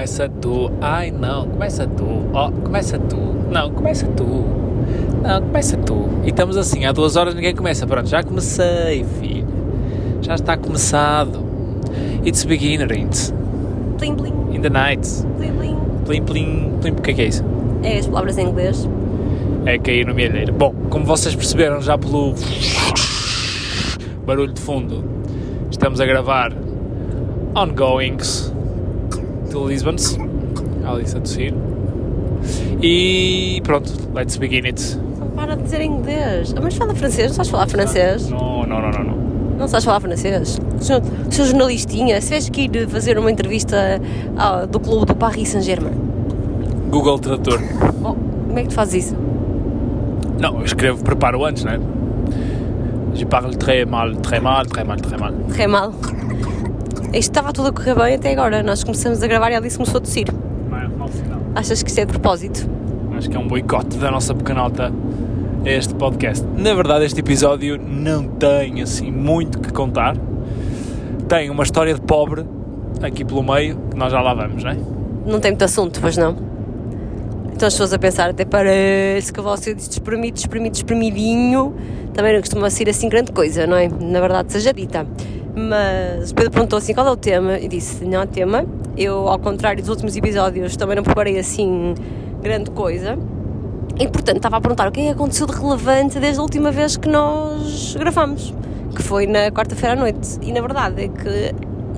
começa tu. Ai não, começa tu. Oh, começa tu. Não, começa tu. Não, começa tu. E estamos assim, há duas horas ninguém começa. Pronto, já comecei, filho. Já está começado. It's beginning. Plim, In the night. plim, plim. Plim, plim, plim. O que é que é isso? É as palavras em inglês. É cair no milheiro. Bom, como vocês perceberam já pelo barulho de fundo, estamos a gravar Ongoings de Lisbons. Alice a tossir. E pronto, let's begin it. Para de dizer inglês. Ah, Mas fala francês, não sabes falar francês? Não, não, não, não. não. Não sabes falar francês? Sou, sou jornalistinha. Se tiveres que ir fazer uma entrevista ah, do clube do Paris Saint-Germain, Google Tradutor. oh, como é que tu fazes isso? Não, eu escrevo, preparo antes, não é? Je parle très mal, très mal, très mal, très mal. Correu mal. Isto estava tudo a correr bem até agora. Nós começamos a gravar e a Alice começou a tossir. Não é mau sinal. Achas que isto é de propósito? Acho que é um boicote da nossa pequenota a este podcast. Na verdade, este episódio não tem assim muito que contar. Tem uma história de pobre aqui pelo meio, que nós já lá vamos, não é? Não tem muito assunto, pois não? Então as pessoas a pensar, até parece que você disse espremido, espremido, espremidinho, também não costuma ser assim grande coisa, não é? Na verdade, seja dita. Mas Pedro perguntou assim: qual é o tema? E disse: não há tema. Eu, ao contrário dos últimos episódios, também não preparei assim grande coisa. E portanto, estava a perguntar o que é que aconteceu de relevante desde a última vez que nós gravamos, que foi na quarta-feira à noite. E na verdade é que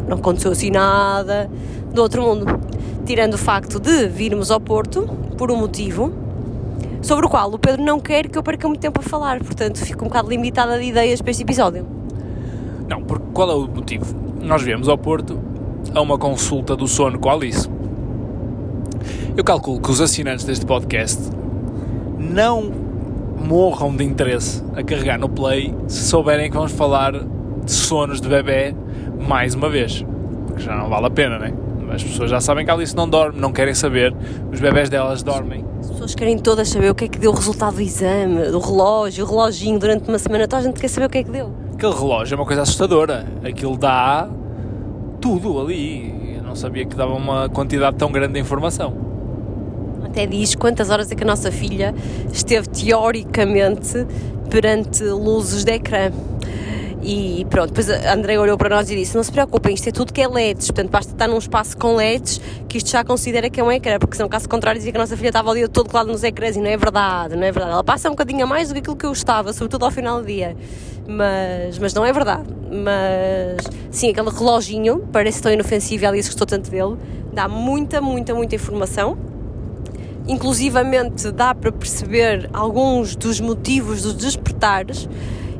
não aconteceu assim nada do outro mundo. Tirando o facto de virmos ao Porto, por um motivo, sobre o qual o Pedro não quer que eu perca muito tempo a falar, portanto fico um bocado limitada de ideias para este episódio. Não, porque qual é o motivo? Nós viemos ao Porto a uma consulta do sono com a Alice. Eu calculo que os assinantes deste podcast não morram de interesse a carregar no play se souberem que vamos falar de sonos de bebê mais uma vez. Porque já não vale a pena, né? As pessoas já sabem que a Alice não dorme, não querem saber. Os bebés delas dormem. As pessoas querem todas saber o que é que deu o resultado do exame, do relógio, o reloginho durante uma semana, toda a gente quer saber o que é que deu. Aquele relógio é uma coisa assustadora. Aquilo dá tudo ali. Eu não sabia que dava uma quantidade tão grande de informação. Até diz quantas horas é que a nossa filha esteve teoricamente perante luzes de ecrã. E pronto, depois a André olhou para nós e disse: Não se preocupem, isto é tudo que é LEDs, portanto basta estar num espaço com LEDs que isto já considera que é um ecrã, porque senão, caso contrário, dizia que a nossa filha estava o dia todo colada nos ecrãs e não é verdade, não é verdade. Ela passa um bocadinho a mais do que aquilo que eu estava, sobretudo ao final do dia, mas, mas não é verdade. Mas sim, aquele reloginho parece tão inofensivo e Alice gostou tanto dele, dá muita, muita, muita informação inclusivamente dá para perceber alguns dos motivos dos despertares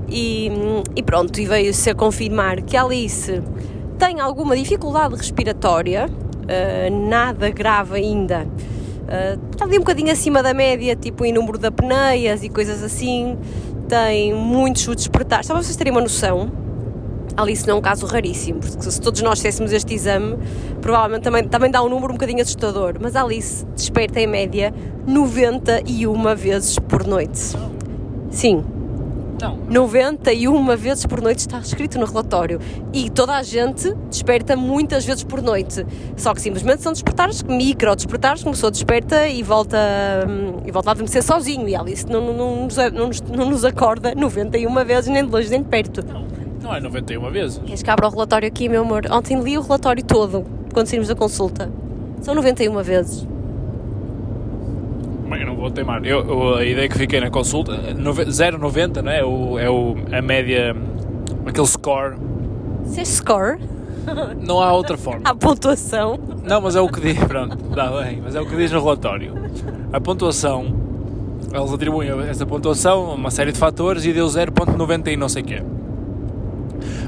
e, e pronto, e veio-se a confirmar que a Alice tem alguma dificuldade respiratória, uh, nada grave ainda, uh, está ali um bocadinho acima da média, tipo em número de apneias e coisas assim, tem muitos despertares, só para vocês terem uma noção, Alice não é um caso raríssimo, porque se todos nós fizéssemos este exame, provavelmente também, também dá um número um bocadinho assustador. Mas Alice desperta em média 91 vezes por noite. Sim, Não. 91 vezes por noite está escrito no relatório. E toda a gente desperta muitas vezes por noite. Só que simplesmente são despertares, micro despertares, começou desperta e volta, hum, e volta a adormecer sozinho. E a Alice não, não, não, nos, não, nos, não nos acorda 91 vezes, nem de longe nem de perto. Não é 91 vezes. Queres que abra o relatório aqui, meu amor? Ontem li o relatório todo, quando saímos da consulta. São 91 vezes. Eu não vou teimar. Eu, eu- a ideia que fiquei na consulta, nove- 0,90, não é? O, é o, a média, aquele score. Se é score, Não há outra forma. a pontuação. Não, mas é o que diz, pronto, dá bem, mas é o que diz no relatório. A pontuação, eles atribuem essa pontuação a uma série de fatores e deu 0.90 e não sei o quê.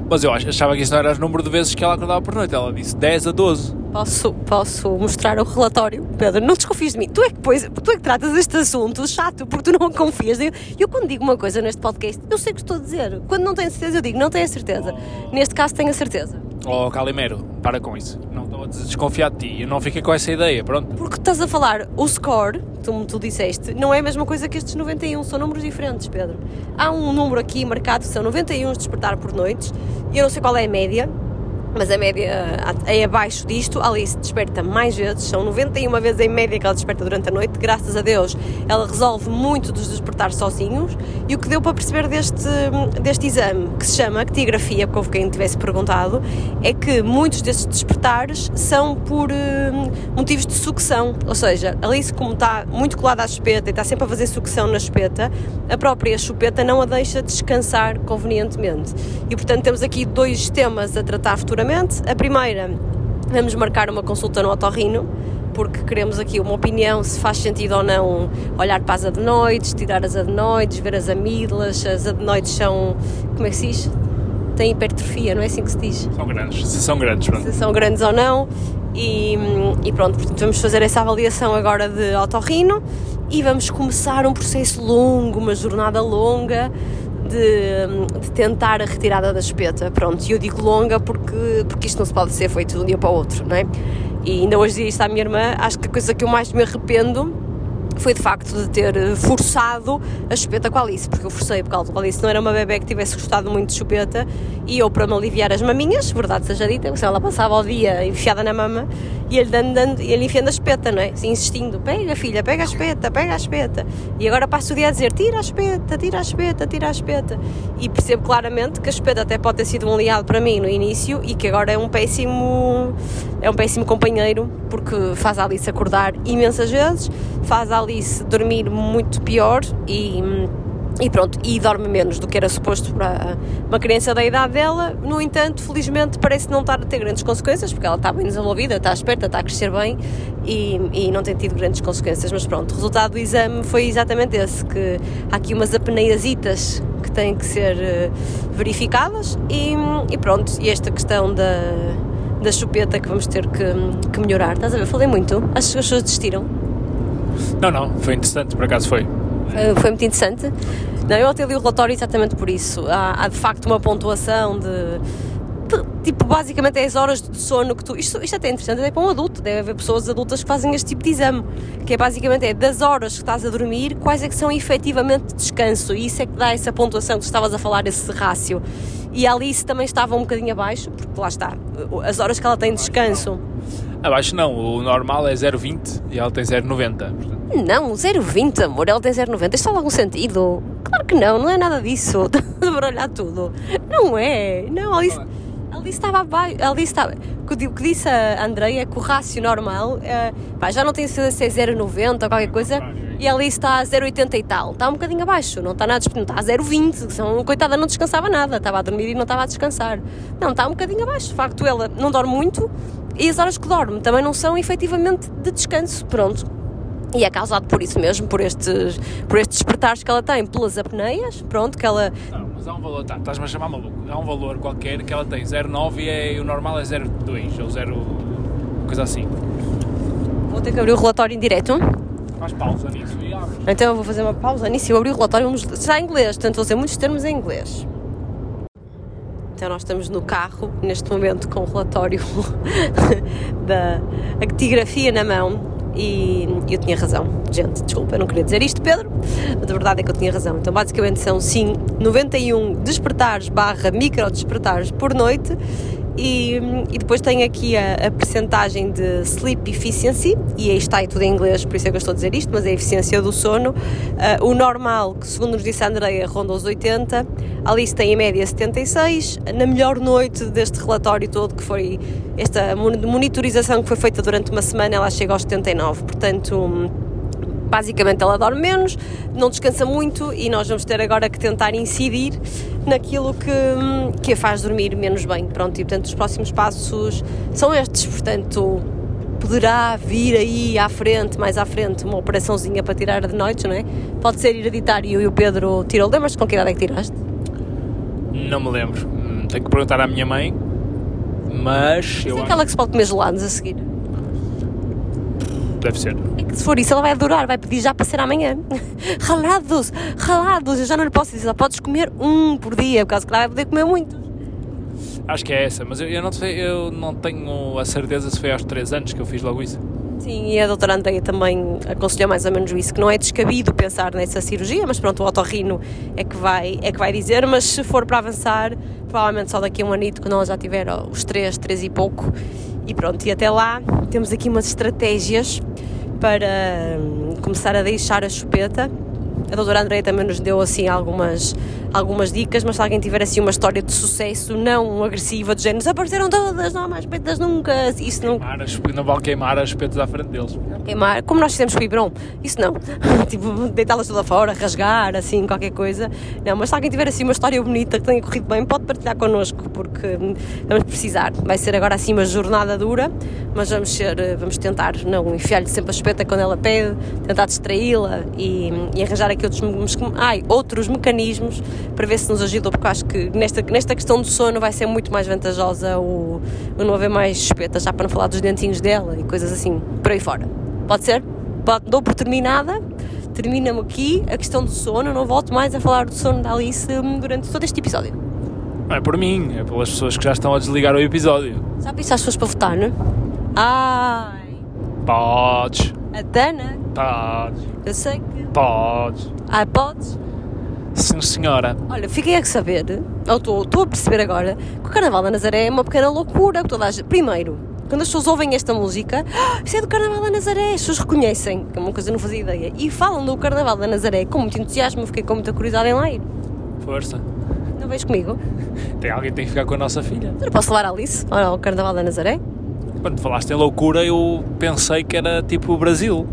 Mas eu ach- achava que isso não era o número de vezes que ela acordava por noite. Ela disse 10 a 12. Posso, posso mostrar o relatório? Pedro, não desconfies de mim. Tu é que, pois, tu é que tratas este assunto chato, porque tu não confias. Eu, eu quando digo uma coisa neste podcast, eu sei o que estou a dizer. Quando não tenho certeza, eu digo, não tenho a certeza. Neste caso, tenho a certeza. Oh, Calimero, para com isso. Não estou a desconfiar de ti. Eu não fiquei com essa ideia, pronto. Porque estás a falar, o score, como tu disseste, não é a mesma coisa que estes 91, são números diferentes, Pedro. Há um número aqui marcado, são 91 de despertar por noites, eu não sei qual é a média, mas a média é abaixo disto. A Alice desperta mais vezes, são 91 vezes em média que ela desperta durante a noite. Graças a Deus, ela resolve muito dos despertares sozinhos. E o que deu para perceber deste, deste exame, que se chama actigrafia, porque quem tivesse perguntado, é que muitos destes despertares são por uh, motivos de sucção. Ou seja, a Alice, como está muito colada à chupeta e está sempre a fazer sucção na chupeta, a própria chupeta não a deixa descansar convenientemente. E portanto, temos aqui dois temas a tratar futuramente a primeira, vamos marcar uma consulta no otorrino, porque queremos aqui uma opinião se faz sentido ou não olhar para as adenoides, tirar as adenoides, ver as amígdalas, as adenoides são, como é que se diz? Tem hipertrofia, não é assim que se diz? São grandes, se são grandes, pronto. Se são grandes ou não. E, e pronto, portanto vamos fazer essa avaliação agora de otorrino e vamos começar um processo longo, uma jornada longa de, de, tentar a retirada da espeta. Pronto, e eu digo longa porque, porque isto não se pode ser feito de um dia para o outro, não é? E ainda hoje dizia isto à minha irmã, acho que a coisa que eu mais me arrependo foi de facto de ter eh, forçado a chupeta com a Alice, porque eu forcei, porque a Alice não era uma bebê que tivesse gostado muito de chupeta e eu, para me aliviar as maminhas, verdade seja dita, porque ela passava o dia enfiada na mama e ele dando, dando, ele enfiando a espeta, não é? Assim, insistindo, pega filha, pega a espeta, pega a espeta. E agora passo o dia a dizer, tira a espeta, tira a espeta, tira a espeta. E percebo claramente que a espeta até pode ter sido um aliado para mim no início e que agora é um péssimo, é um péssimo companheiro, porque faz a Alice acordar imensas vezes, faz a Alice dormir muito pior e e pronto, e dorme menos do que era suposto para uma criança da idade dela. No entanto, felizmente parece não estar a ter grandes consequências, porque ela está bem desenvolvida, está esperta, está a crescer bem e, e não tem tido grandes consequências. Mas pronto, o resultado do exame foi exatamente esse: que há aqui umas apneiasitas que têm que ser uh, verificadas e, e, pronto, e esta questão da, da chupeta que vamos ter que, que melhorar. Estás a ver? Falei muito, acho que as pessoas desistiram. Não, não, foi interessante, por acaso foi. Uh, foi muito interessante. Não, eu até li o relatório exatamente por isso. Há, há de facto uma pontuação de, Tipo, basicamente é as horas de sono que tu. Isto, isto até é interessante, é para um adulto. Deve haver pessoas adultas que fazem este tipo de exame. Que é basicamente é das horas que estás a dormir, quais é que são efetivamente de descanso. E isso é que dá essa pontuação que estavas a falar, esse rácio. E a Alice também estava um bocadinho abaixo, porque lá está, as horas que ela tem de descanso. Abaixo não, o normal é 0,20 e ela tem 0,90. Não, 0,20, amor, ela tem 0,90. Isto faz algum sentido? Claro que não, não é nada disso. de baralhar tudo. Não é. Não, ali, ali estava abaixo. Ali estava. O que disse a Andreia é que o rácio normal é, pá, já não tem certeza se é 0,90 ou qualquer coisa e ali está a 0,80 e tal. Está um bocadinho abaixo, não está nada, não está a 0,20. São, coitada, não descansava nada, estava a dormir e não estava a descansar. Não, está um bocadinho abaixo. De facto, ela não dorme muito e as horas que dorme também não são efetivamente de descanso. Pronto, e é causado por isso mesmo, por estes, por estes despertares que ela tem pelas apneias, pronto, que ela... Não, mas há um valor, tá, estás-me a chamar maluco, há um valor qualquer que ela tem 0,9 e é, o normal é 0,2 ou 0... coisa assim. Vou ter que abrir o relatório em direto. Faz pausa nisso e abre. Então eu vou fazer uma pausa nisso e eu abri o relatório, vamos, está em inglês, portanto vou dizer muitos termos em inglês. Então nós estamos no carro, neste momento, com o relatório da actigrafia na mão e eu tinha razão. Gente, desculpa, eu não queria dizer isto, Pedro, mas a verdade é que eu tinha razão. Então, basicamente, são sim 91 despertares barra micro despertares por noite e, e, depois tem aqui a, a percentagem de sleep efficiency, e aí está em tudo em inglês, por isso é que eu estou a dizer isto, mas é a eficiência do sono. Uh, o normal, que segundo nos disse a Andrea, ronda os 80, a Alice tem em média 76. Na melhor noite deste relatório todo, que foi esta monitorização que foi feita durante uma semana, ela chega aos 79. Portanto basicamente ela dorme menos, não descansa muito e nós vamos ter agora que tentar incidir naquilo que, que a faz dormir menos bem. Pronto, e portanto os próximos passos são estes, portanto poderá vir aí à frente, mais à frente, uma operaçãozinha para tirar de noites, não é? Pode ser hereditário e o Pedro tirou. Lembras-te com que idade é que tiraste? Não me lembro. Hum, tenho que perguntar à minha mãe, mas. eu é aquela que se pode comer gelados a seguir. Deve ser. É que se for isso, ela vai adorar, vai pedir já para ser amanhã. ralados, ralados, eu já não lhe posso dizer, só podes comer um por dia, por causa que ela vai poder comer muitos. Acho que é essa, mas eu, eu, não sei, eu não tenho a certeza se foi aos 3 anos que eu fiz logo isso. Sim, e a doutora Andreia também aconselhou mais ou menos isso, que não é descabido pensar nessa cirurgia, mas pronto, o otorrino é que vai, é que vai dizer, mas se for para avançar, provavelmente só daqui a um anito, quando ela já tiver os 3, 3 e pouco. E pronto, e até lá temos aqui umas estratégias para hum, começar a deixar a chupeta. A doutora Andreia também nos deu assim algumas, algumas dicas, mas se alguém tiver assim uma história de sucesso não agressiva, de género, desapareceram todas, não há mais petas nunca, isso não Queimar as- não vale queimar as petas à frente deles. queimar, como nós fizemos com o Ibron, isso não, tipo, deitá-las toda fora, rasgar, assim, qualquer coisa, não, mas se alguém tiver assim uma história bonita que tenha corrido bem, pode partilhar connosco, porque hum, vamos precisar, vai ser agora assim uma jornada dura, mas vamos ser, eh, vamos tentar não enfiar-lhe sempre a espeta quando ela pede, tentar distraí-la e, e arranjar aqui outros, ai, outros mecanismos para ver se nos ajuda, porque acho que nesta, nesta questão do sono vai ser muito mais vantajosa o, o não haver mais espeta, já para não falar dos dentinhos dela e coisas assim, por aí fora. Pode ser? Pode, dou por terminada. Termina-me aqui a questão do sono. Não volto mais a falar do sono da Alice hum, durante todo este episódio. Não é por mim, é pelas pessoas que já estão a desligar o episódio. Sabe isso às pessoas para votar, não é? Ai, Podes, a Dana, podes, eu sei que. podes. Ai, podes? Sim, senhora. Olha, fiquei a saber, ou estou estou a perceber agora, que o Carnaval da Nazaré é uma pequena loucura. Toda a primeiro, quando as pessoas ouvem esta música, "Ah, isso é do Carnaval da Nazaré, as pessoas reconhecem, que é uma coisa que não fazia ideia, e falam do Carnaval da Nazaré com muito entusiasmo. Fiquei com muita curiosidade em lá ir. Força. Não vês comigo? Tem alguém que tem que ficar com a nossa filha. Eu posso levar a Alice ao Carnaval da Nazaré? Quando falaste em loucura, eu pensei que era tipo o Brasil.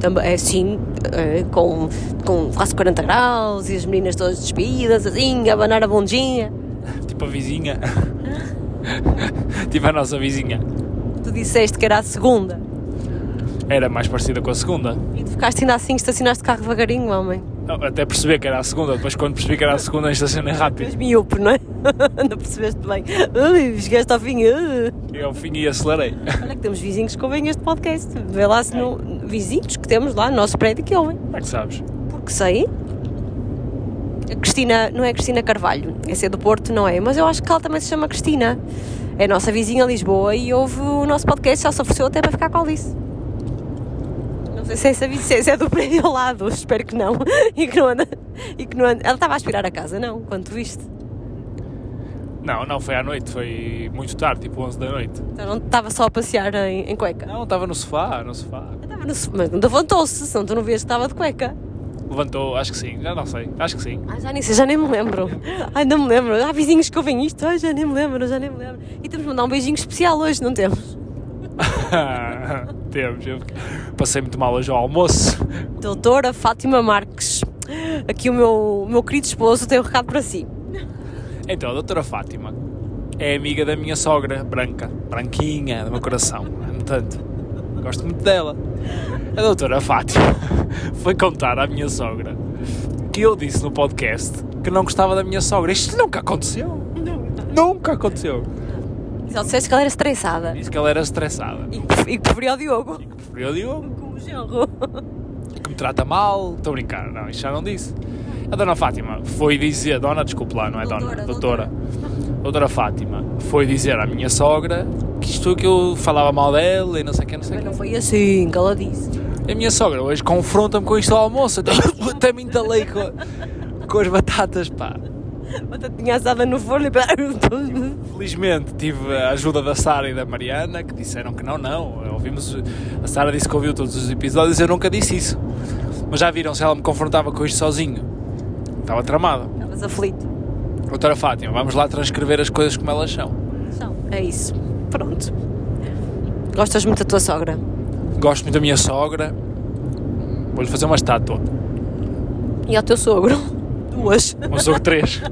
Também, é assim, é, com, com quase 40 graus e as meninas todas despidas, assim, a abanar a bundinha. Tipo a vizinha. tipo a nossa vizinha. Tu disseste que era a segunda. Era mais parecida com a segunda. E tu ficaste ainda assim, estacionaste o carro devagarinho, homem. Até perceber que era a segunda. Depois, quando percebi que era a segunda, estacionei rápido. És miúpe, não é? não percebeste bem. Ui, chegaste ao fim. ui. E ao fim e acelerei. Olha que temos vizinhos que ouvem este podcast. Vê lá se não... Vizinhos que temos lá no nosso prédio que ouvem. Como é que sabes? Porque sei. A Cristina, não é Cristina Carvalho, essa é do Porto, não é? Mas eu acho que ela também se chama Cristina. É a nossa vizinha Lisboa e ouve o nosso podcast, já se ofereceu até para ficar com a Alice. Não sei se é, essa, vi- se é do prédio ao lado, espero que não. E que não anda. E que não anda. Ela estava a aspirar a casa, não? Quando tu viste? Não, não, foi à noite. Foi muito tarde, tipo 11 da noite. Então não estava só a passear em, em cueca. Não, estava no sofá, no sofá. Estava no so- Mas levantou-se, senão tu não vias que estava de cueca. Levantou, acho que sim, já não sei, acho que sim. Ai, já nem sei, já nem me lembro. Ai, não me lembro. Há vizinhos que ouvem isto. Ai, já nem me lembro, já nem me lembro. E temos de mandar um beijinho especial hoje, não temos? Temos, eu passei muito mal hoje ao almoço. Doutora Fátima Marques. Aqui o meu, meu querido esposo tem um recado para si. Então, a doutora Fátima é amiga da minha sogra, branca, branquinha, do meu coração, no tanto. Gosto muito dela. A doutora Fátima foi contar à minha sogra que eu disse no podcast que não gostava da minha sogra. Isto nunca aconteceu. Nunca aconteceu. E só disseste que ela era estressada. Disse que ela era estressada. E que, e que preferia o Diogo. Que preferia o Diogo. Como genro. que me trata mal. Estou a brincar, não, isto já não disse. A dona Fátima foi dizer, dona, desculpe lá, não é Doutora, dona, doutora. Doutora Fátima foi dizer à minha sogra que isto que eu falava mal dela e não sei o que, não sei o Mas que. não foi assim que ela disse. A minha sogra hoje confronta-me com isto ao almoço, até, até me entalei com, com as batatas, pá. Batatinha assada no forno e... Felizmente tive a ajuda da Sara e da Mariana que disseram que não, não. Ouvimos, a Sara disse que ouviu todos os episódios, eu nunca disse isso. Mas já viram se ela me confrontava com isto sozinho? Estava tramada. Estavas aflito. Doutora Fátima, vamos lá transcrever as coisas como elas são. Então, é isso. Pronto. Gostas muito da tua sogra? Gosto muito da minha sogra. Vou-lhe fazer uma estátua. E ao teu sogro? Duas. Um sogro três.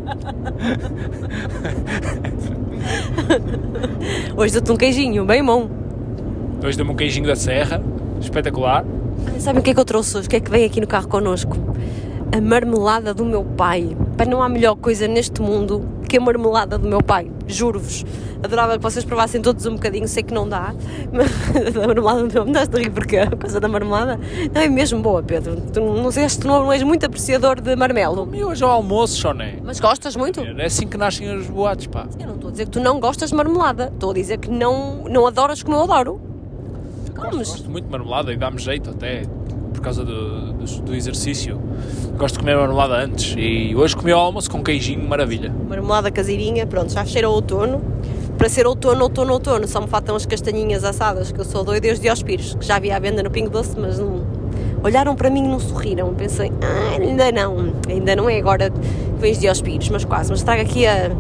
Hoje dou-te um queijinho, bem bom. Dois deu-me um queijinho da serra. Espetacular. Sabem o que é que eu trouxe hoje? O que é que vem aqui no carro connosco? A marmelada do meu pai. Pai, não há melhor coisa neste mundo que a marmelada do meu pai. Juro-vos. Adorava que vocês provassem todos um bocadinho, sei que não dá. Mas a marmelada do meu me estás a rir porque a coisa da marmelada não é mesmo boa, Pedro. Tu, não sei se tu não és muito apreciador de marmelo. E hoje ao almoço, Soné. Mas gostas muito? É assim que nascem os boatos, pá. Eu não estou a dizer que tu não gostas de marmelada. Estou a dizer que não, não adoras como eu adoro. Comes. Gosto muito de marmelada e dá-me jeito até. Por causa do, do, do exercício. Gosto de comer marmelada antes e hoje comi o almoço com queijinho, maravilha. Marmelada caseirinha, pronto, já cheira outono. Para ser outono, outono, outono, só me faltam as castanhinhas assadas, que eu sou doida desde Diospires, que já havia à venda no Pingo Doce, mas não, olharam para mim e não sorriram. Pensei, ah, ainda não, ainda não é agora que vens Diospires, mas quase. Mas trago aqui a,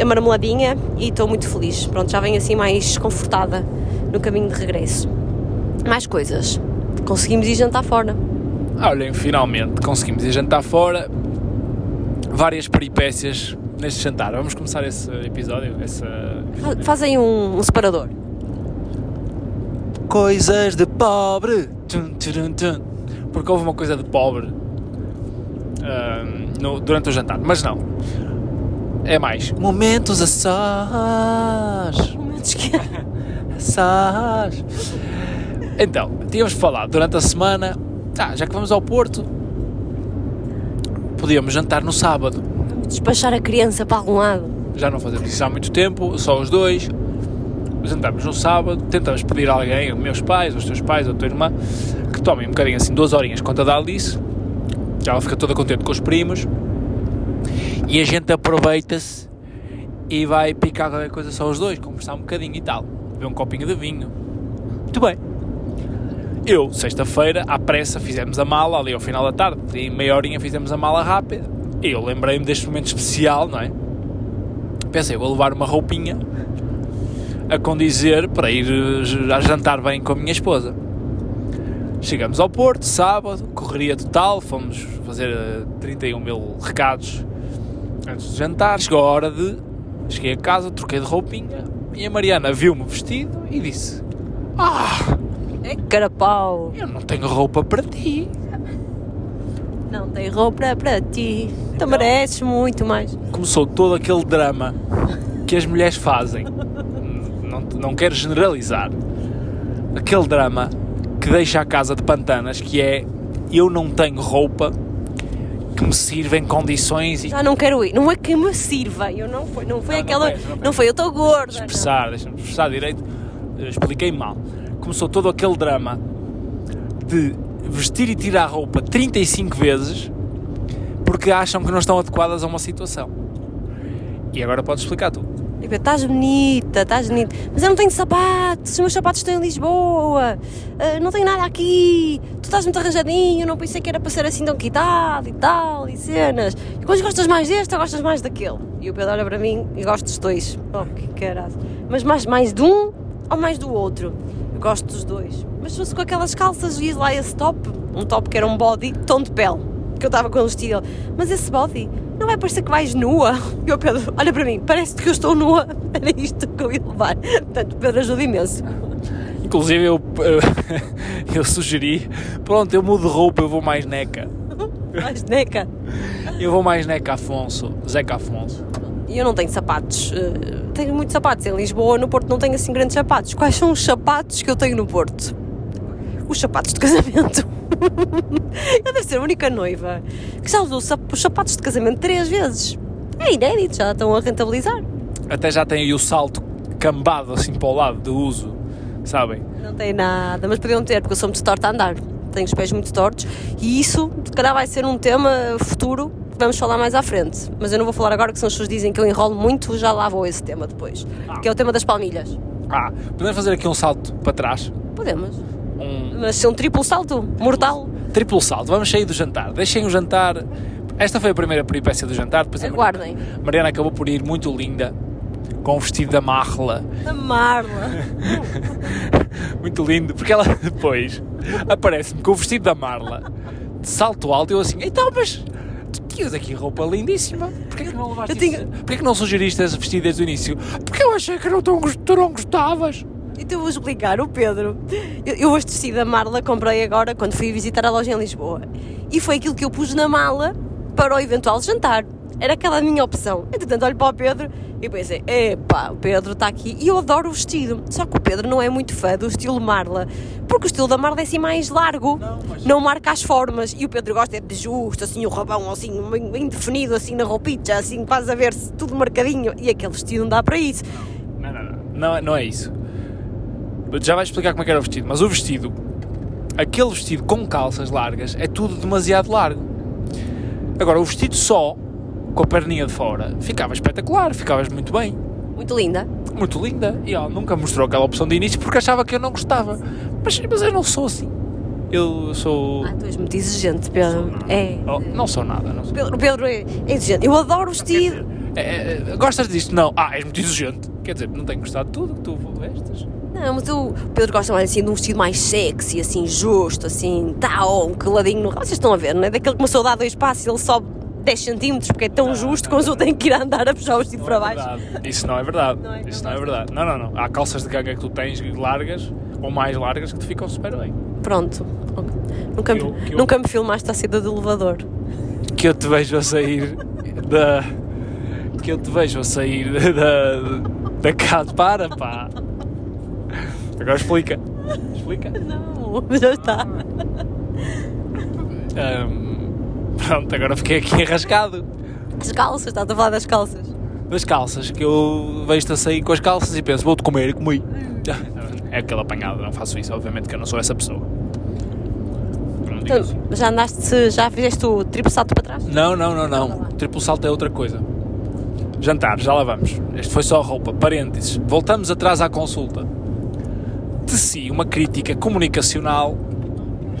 a marmeladinha e estou muito feliz. Pronto, já venho assim mais confortada no caminho de regresso. Mais coisas. Conseguimos ir jantar fora. Olhem, finalmente conseguimos ir jantar fora. Várias peripécias neste jantar. Vamos começar esse episódio. Essa... Fazem um, um separador. Coisas de pobre. Tum, tum, tum. Porque houve uma coisa de pobre uh, no, durante o jantar. Mas não. É mais. Momentos a sós. Momentos que A sós. Então, tínhamos falado durante a semana. Ah, já que vamos ao Porto, podíamos jantar no sábado. Vamos despachar a criança para algum lado. Já não fazemos isso há muito tempo, só os dois. Jantamos no sábado, tentamos pedir a alguém, os meus pais, os teus pais, ou a tua irmã, que tomem um bocadinho assim, duas horinhas conta da Alice. Já ela fica toda contente com os primos. E a gente aproveita-se e vai picar qualquer coisa só os dois, conversar um bocadinho e tal. Beber um copinho de vinho. Muito bem. Eu, sexta-feira, à pressa, fizemos a mala ali ao final da tarde. Em meia horinha fizemos a mala rápida. Eu lembrei-me deste momento especial, não é? Pensei, vou levar uma roupinha a condizer para ir eh, a jantar bem com a minha esposa. Chegamos ao Porto, sábado, correria total, fomos fazer eh, 31 mil recados antes de jantar. Chegou a hora de. Cheguei a casa, troquei de roupinha e a Mariana viu-me vestido e disse: Ah, É carapau. eu não tenho roupa para ti. Não tem roupa para ti. Tu mereces muito mais. Começou todo aquele drama que as mulheres fazem. Não, não quero generalizar. Aquele drama que deixa a casa de pantanas, que é eu não tenho roupa que me sirva em condições e Já não quero ir. Não é que me sirva. Eu não foi, não foi Não, não aquela. não Não foi. foi, eu estou gorda. expressar, deixa-me expressar direito, eu expliquei mal. Começou todo aquele drama de vestir e tirar a roupa 35 vezes porque acham que não estão adequadas a uma situação. E agora podes explicar tu. Tipo, estás bonita, estás bonita, mas eu não tenho sapatos, os meus sapatos estão em Lisboa, ah, não tenho nada aqui, tu estás muito arranjadinho, não pensei que era para ser assim tão quitado e tal, e cenas. E depois gostas mais deste ou gostas mais daquele? E o Pedro olha para mim e gosto dos dois. Oh, que caralho. Mas mais, mais de um ou mais do outro? Eu gosto dos dois. Mas se fosse com aquelas calças e lá esse top, um top que era um body tom de pele, que eu estava com ele vestido. Mas esse body não vai parecer que vais nua? E o Pedro, olha para mim, parece que eu estou nua. Era isto que eu ia levar. Portanto, o Pedro ajuda imenso. Inclusive eu, eu sugeri, pronto, eu mudo de roupa, eu vou mais neca. Mas, neca. Eu vou mais neca Afonso, Zeca Afonso. Eu não tenho sapatos. eh, tenho muitos sapatos. Em Lisboa, no Porto, não tenho assim grandes sapatos. Quais são os sapatos que eu tenho no Porto? Os sapatos de casamento. eu devo ser a única noiva que já usou os sapatos de casamento três vezes. É inédito, já estão a rentabilizar. Até já tem aí o salto cambado assim para o lado de uso, sabem? Não tem nada, mas podiam ter, porque eu sou muito torta a andar. Tenho os pés muito tortos e isso, se calhar, vai ser um tema futuro vamos falar mais à frente. Mas eu não vou falar agora, porque se as pessoas dizem que eu enrolo muito, já lá vou esse tema depois. Que é o tema das palmilhas. Ah, podemos fazer aqui um salto para trás, Podemos. um Mas ser um triplo salto, mortal. triplo salto. Vamos sair do jantar. Deixem o jantar. Esta foi a primeira peripécia do jantar. Depois Aguardem. Mariana acabou por ir muito linda, com o vestido da Marla. A Marla. muito lindo, porque ela depois aparece-me com o vestido da Marla, de salto alto, e eu assim, então, mas tinhas aqui roupa lindíssima, porquê que não levaste Eu tinha- isso? Porquê que não sugeriste esse vestido desde o início? Porque eu achei que não tão, tu não gostavas. Então eu vou explicar, o Pedro. Eu, eu este vestido da Marla comprei agora quando fui visitar a loja em Lisboa. E foi aquilo que eu pus na mala para o eventual jantar. Era aquela a minha opção. Entretanto, olho para o Pedro e pensei: epá, o Pedro está aqui e eu adoro o vestido. Só que o Pedro não é muito fã do estilo Marla, porque o estilo da Marla é assim mais largo, Não, mas- não marca as formas. E o Pedro gosta é de justo, assim, o rabão assim, bem, definido, assim na roupita, assim, quase a ver-se tudo marcadinho. E aquele vestido não dá para isso. Não, não, não, não, é- não é isso. Já vais explicar como é que era o vestido, mas o vestido aquele vestido com calças largas é tudo demasiado largo. Agora, o vestido só, com a perninha de fora, ficava espetacular, ficavas muito bem. Muito linda. Muito linda. E ela nunca mostrou aquela opção de início porque achava que eu não gostava. Mas, mas eu não sou assim. Eu sou. Ah, tu és muito exigente, Pedro. É. Oh, não sou nada. Não sou. Pedro, Pedro é é exigente. Eu adoro o vestido. É, é, gostas disto? Não. Ah, és muito exigente. Quer dizer, não tenho gostado de tudo que tu vestes. Não, mas o Pedro gosta mais assim de um vestido mais sexy, assim, justo, assim, tal, um coladinho no. Vocês estão a ver, não é? Daquele que começou a dar dois passos e ele sobe 10 centímetros porque é tão justo que o outro tem que ir andar a puxar o vestido para é baixo. verdade. Isso não é verdade. Não é? Isso Não não é verdade. Não, não, não. Há calças de ganga que tu tens largas ou mais largas que te ficam super bem. Pronto. Nunca, eu- me, eu- nunca me filmaste a saída do elevador. Que eu te vejo a sair da. Que eu te vejo a sair da. da casa. Para, pá. Agora explica. Explica. Não, já está. Ahm, pronto, agora fiquei aqui enrascado. As calças, estás a falar das calças. Das calças, que eu vejo-te a sair com as calças e penso, vou-te comer e comi. É aquele apanhado, não faço isso, obviamente que eu não sou essa pessoa. Não digo Então, assim. já andaste, já fizeste o triplo salto para trás? Não, não, não, não. Triplo salto é outra coisa. Jantar, já lá vamos. Este foi só roupa. Parênteses. Voltamos atrás à consulta. Teci uma crítica comunicacional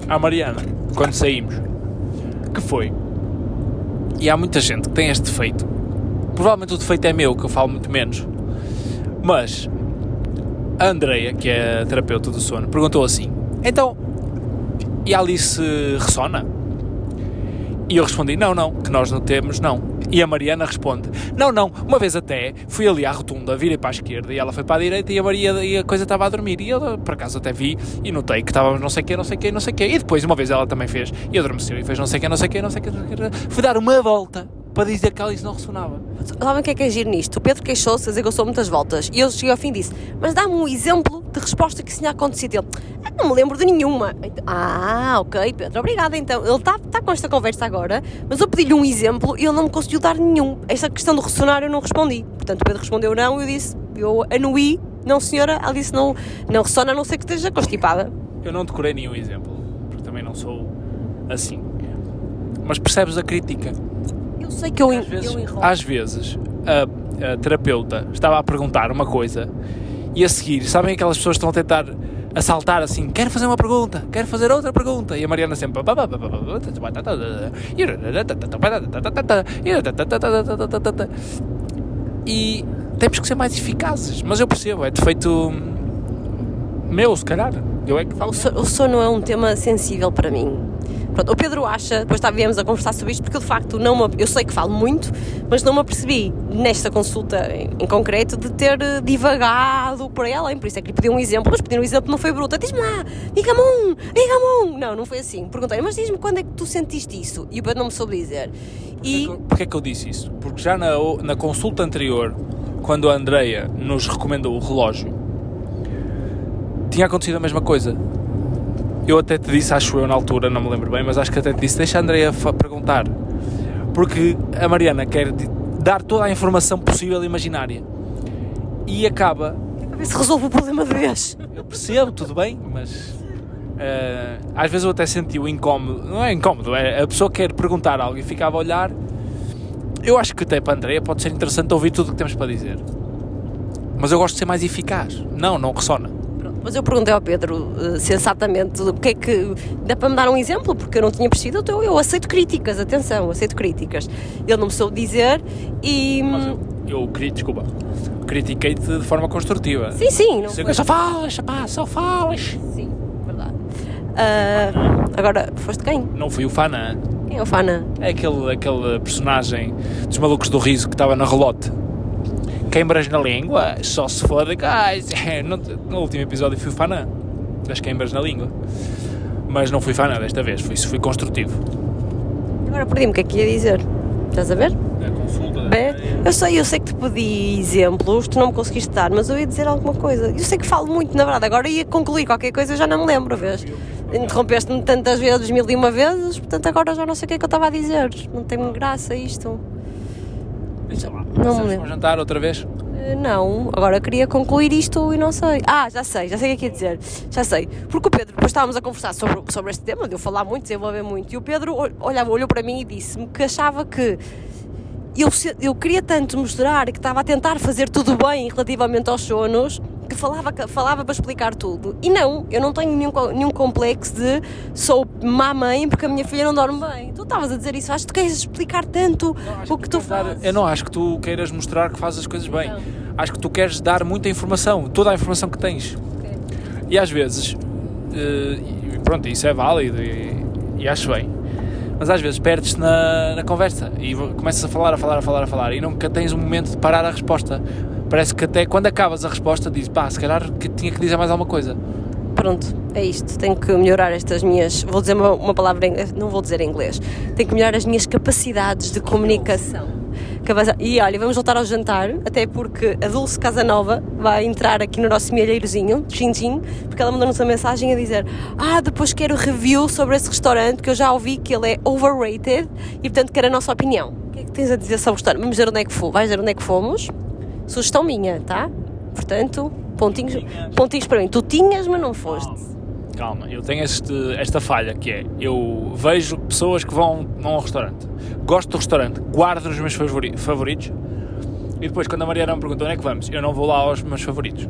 à Mariana quando saímos. Que foi. E há muita gente que tem este defeito. Provavelmente o defeito é meu, que eu falo muito menos. Mas a Andreia, que é a terapeuta do sono, perguntou assim: Então, e a Alice ressona? E eu respondi: não, não, que nós não temos, não. E a Mariana responde: não, não, uma vez até fui ali à rotunda, virei para a esquerda e ela foi para a direita e a Maria e a coisa estava a dormir. E eu por acaso até vi e notei que estávamos não sei o quê, não sei o quê, não sei o quê. E depois uma vez ela também fez e adormeceu e fez não sei o quê, não sei o quê, não sei o quê. Fui dar uma volta para dizer que ela isso não ressonava. Sabem o que é que é giro nisto? O Pedro queixou-se a dizer que eu sou muitas voltas. E eu cheguei ao fim e disse: Mas dá-me um exemplo de resposta que isso tinha acontecido. Ele: "Ah, Não me lembro de nenhuma. Então, ah, ok, Pedro, obrigada então. Ele está tá com esta conversa agora, mas eu pedi-lhe um exemplo e ele não me conseguiu dar nenhum. Esta questão de ressonar eu não respondi. Portanto, o Pedro respondeu não e eu disse: Eu anuí, não senhora. Ela disse: Não, não ressona a não ser que esteja constipada. Eu não decorei nenhum exemplo, porque também não sou assim. Mas percebes a crítica? Eu sei que eu, Às vezes, eu enrolo. às vezes a, a terapeuta estava a perguntar uma coisa e a seguir, sabem aquelas pessoas que estão a tentar assaltar assim, quero fazer uma pergunta, quero fazer outra pergunta, e a Mariana sempre e temos que ser mais eficazes, mas eu percebo, é defeito meu, se calhar. Eu é que O falo. o sono é um tema sensível para mim. Pronto, o Pedro acha, depois tá- viemos a conversar sobre isto, porque de facto não me, eu sei que falo muito, mas não me apercebi nesta consulta em, em concreto de ter eh, divagado por aí além. Por isso é que lhe pedi um exemplo, mas pedir um exemplo não foi bruto. Diz-me lá, diga-me um, diga-me um. Não, não foi assim. Perguntei, mas diz-me quando é que tu sentiste isso? E o Pedro não me soube dizer. E Porquê que eu disse isso? Porque já na, na consulta anterior, quando a Andreia nos recomendou o relógio, tinha acontecido a mesma coisa. Eu até te disse, acho eu na altura, não me lembro bem, mas acho que até te disse, deixa a Andreia fa- perguntar. Porque a Mariana quer dar toda a informação possível e imaginária. E acaba, a ver se resolve o problema de vez. eu percebo, tudo bem, mas eh, às vezes eu até senti o incómodo, não é incómodo, é a pessoa quer perguntar algo e ficava a olhar. Eu acho que até para a Andreia pode ser interessante ouvir tudo o que temos para dizer. Mas eu gosto de ser mais eficaz. Não, não ressona. Mas eu perguntei ao Pedro eh, sensatamente o que é que. dá para me dar um exemplo, porque eu não tinha percebido, então eu aceito críticas, atenção, aceito críticas. Ele não me soube dizer e. Mas eu, eu desculpa, critiquei-te de forma construtiva. Sim, sim, não foi. Só falas, pá, só falas. Sim, verdade. Ah, agora, foste quem? Não fui o Fana. Quem é o Fana? É aquele, aquele personagem dos malucos do riso que estava na relote. Queimbras na língua, só se for de gás. No, no último episódio fui fanã das queimbras na língua. Mas não fui fanã desta vez, fui, fui construtivo. Agora perdi-me o que é que ia dizer. Estás a ver? A consulta. Bem, eu sei, eu sei que te pedi exemplos, tu não me conseguiste dar, mas eu ia dizer alguma coisa. Eu sei que falo muito, na verdade. Agora ia concluir qualquer coisa, eu já não me lembro, vês? Interrompeste-me tantas vezes, mil e uma vezes, portanto agora já não sei o que é que eu estava a dizer. Não tem graça isto. Deixa lá. Não me lembro. jantar outra vez? Uh, não, agora queria concluir isto e não sei. Ah, já sei, já sei o que é que ia dizer. Já sei. Porque o Pedro, depois estávamos a conversar sobre, sobre este tema, de eu falar muito, desenvolver muito, e o Pedro olhava, olhou para mim e disse-me que achava que eu, eu queria tanto mostrar que estava a tentar fazer tudo bem relativamente aos sonos que falava, falava para explicar tudo. E não, eu não tenho nenhum, nenhum complexo de sou má mãe porque a minha filha não dorme bem. Tu estavas a dizer isso, acho que tu queres explicar tanto o que, que tu fazes. eu não acho que tu queiras mostrar que fazes as coisas bem. Não. Acho que tu queres dar muita informação, toda a informação que tens. Okay. E às vezes, uh, pronto, isso é válido e, e acho bem mas às vezes perdes-te na, na, conversa e começas a falar, a falar, a falar, a falar e nunca tens um momento de parar a resposta. Parece que até quando acabas a resposta dizes, pá, se calhar que tinha que dizer mais alguma coisa. Pronto, é isto. Tenho que melhorar estas minhas. Vou dizer uma, uma palavra, em, não vou dizer em inglês. Tenho que melhorar as minhas capacidades de comunicação. E olha, vamos voltar ao jantar, até porque a Dulce Casanova vai entrar aqui no nosso milheirozinho, tchim tchim, porque ela mandou-nos uma mensagem a dizer: Ah, depois quero review sobre esse restaurante, que eu já ouvi que ele é overrated e portanto quero a nossa opinião. O que é que tens a dizer sobre o restaurante? Vamos ver onde é que fomos. Vais dizer onde é que fomos? Sugestão minha, tá? Portanto, pontinhos, pontinhos para mim. Tu tinhas, mas não foste. Calma, eu tenho este, esta falha que é: eu vejo pessoas que vão, vão ao restaurante, gosto do restaurante, guardo os meus favoritos e depois, quando a Mariana me perguntou onde é que vamos, eu não vou lá aos meus favoritos.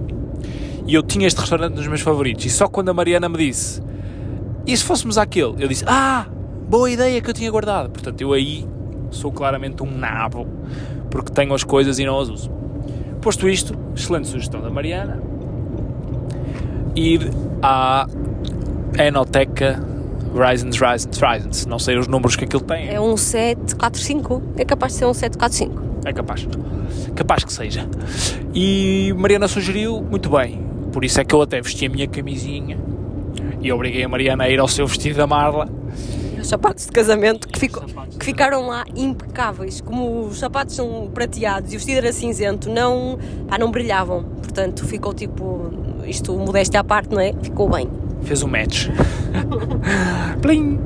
E eu tinha este restaurante nos meus favoritos, e só quando a Mariana me disse e se fôssemos àquele, eu disse: Ah, boa ideia que eu tinha guardado. Portanto, eu aí sou claramente um nabo porque tenho as coisas e não as uso. Posto isto, excelente sugestão da Mariana, ir à Enoteca Ryzen's Ryzen's Ryzen's. Não sei os números que aquilo tem. É um 745. É capaz de ser um 745. É capaz. Capaz que seja. E Mariana sugeriu, muito bem. Por isso é que eu até vesti a minha camisinha e obriguei a Mariana a ir ao seu vestido da Marla os sapatos de casamento que, ficou, que ficaram lá impecáveis. Como os sapatos são prateados e o vestido era cinzento, não, pá, não brilhavam. Portanto, ficou tipo, isto modéstia à parte, não é? Ficou bem. Fez um match. Plim!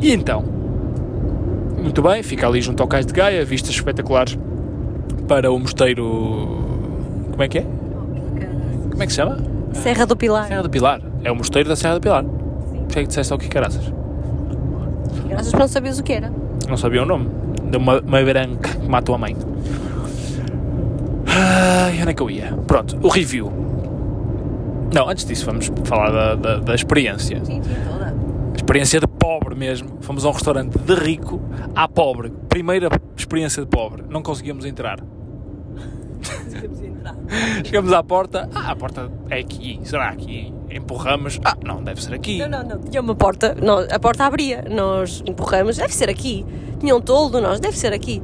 E então? Muito bem, fica ali junto ao Cais de Gaia, vistas espetaculares para o mosteiro. Como é que é? Como é que se chama? Serra do Pilar. Serra do Pilar. É o mosteiro da Serra do Pilar. Sim. Que é que disseste ao que caraças? Graças por não sabias o que era. Não sabia o nome. De uma, uma branca que matou a mãe. Ai, onde é que eu ia? Pronto, o review. Não, antes disso, vamos falar da, da, da experiência. Sim, sim, toda. Experiência de pobre mesmo. Fomos a um restaurante de rico à pobre. Primeira experiência de pobre. Não conseguíamos entrar. Conseguimos entrar. Chegamos à porta. Ah, a porta é aqui. Será aqui? Empurramos, ah, não, deve ser aqui. Não, não, não, tinha uma porta, não, a porta abria, nós empurramos, deve ser aqui. Tinha um toldo, nós, deve ser aqui.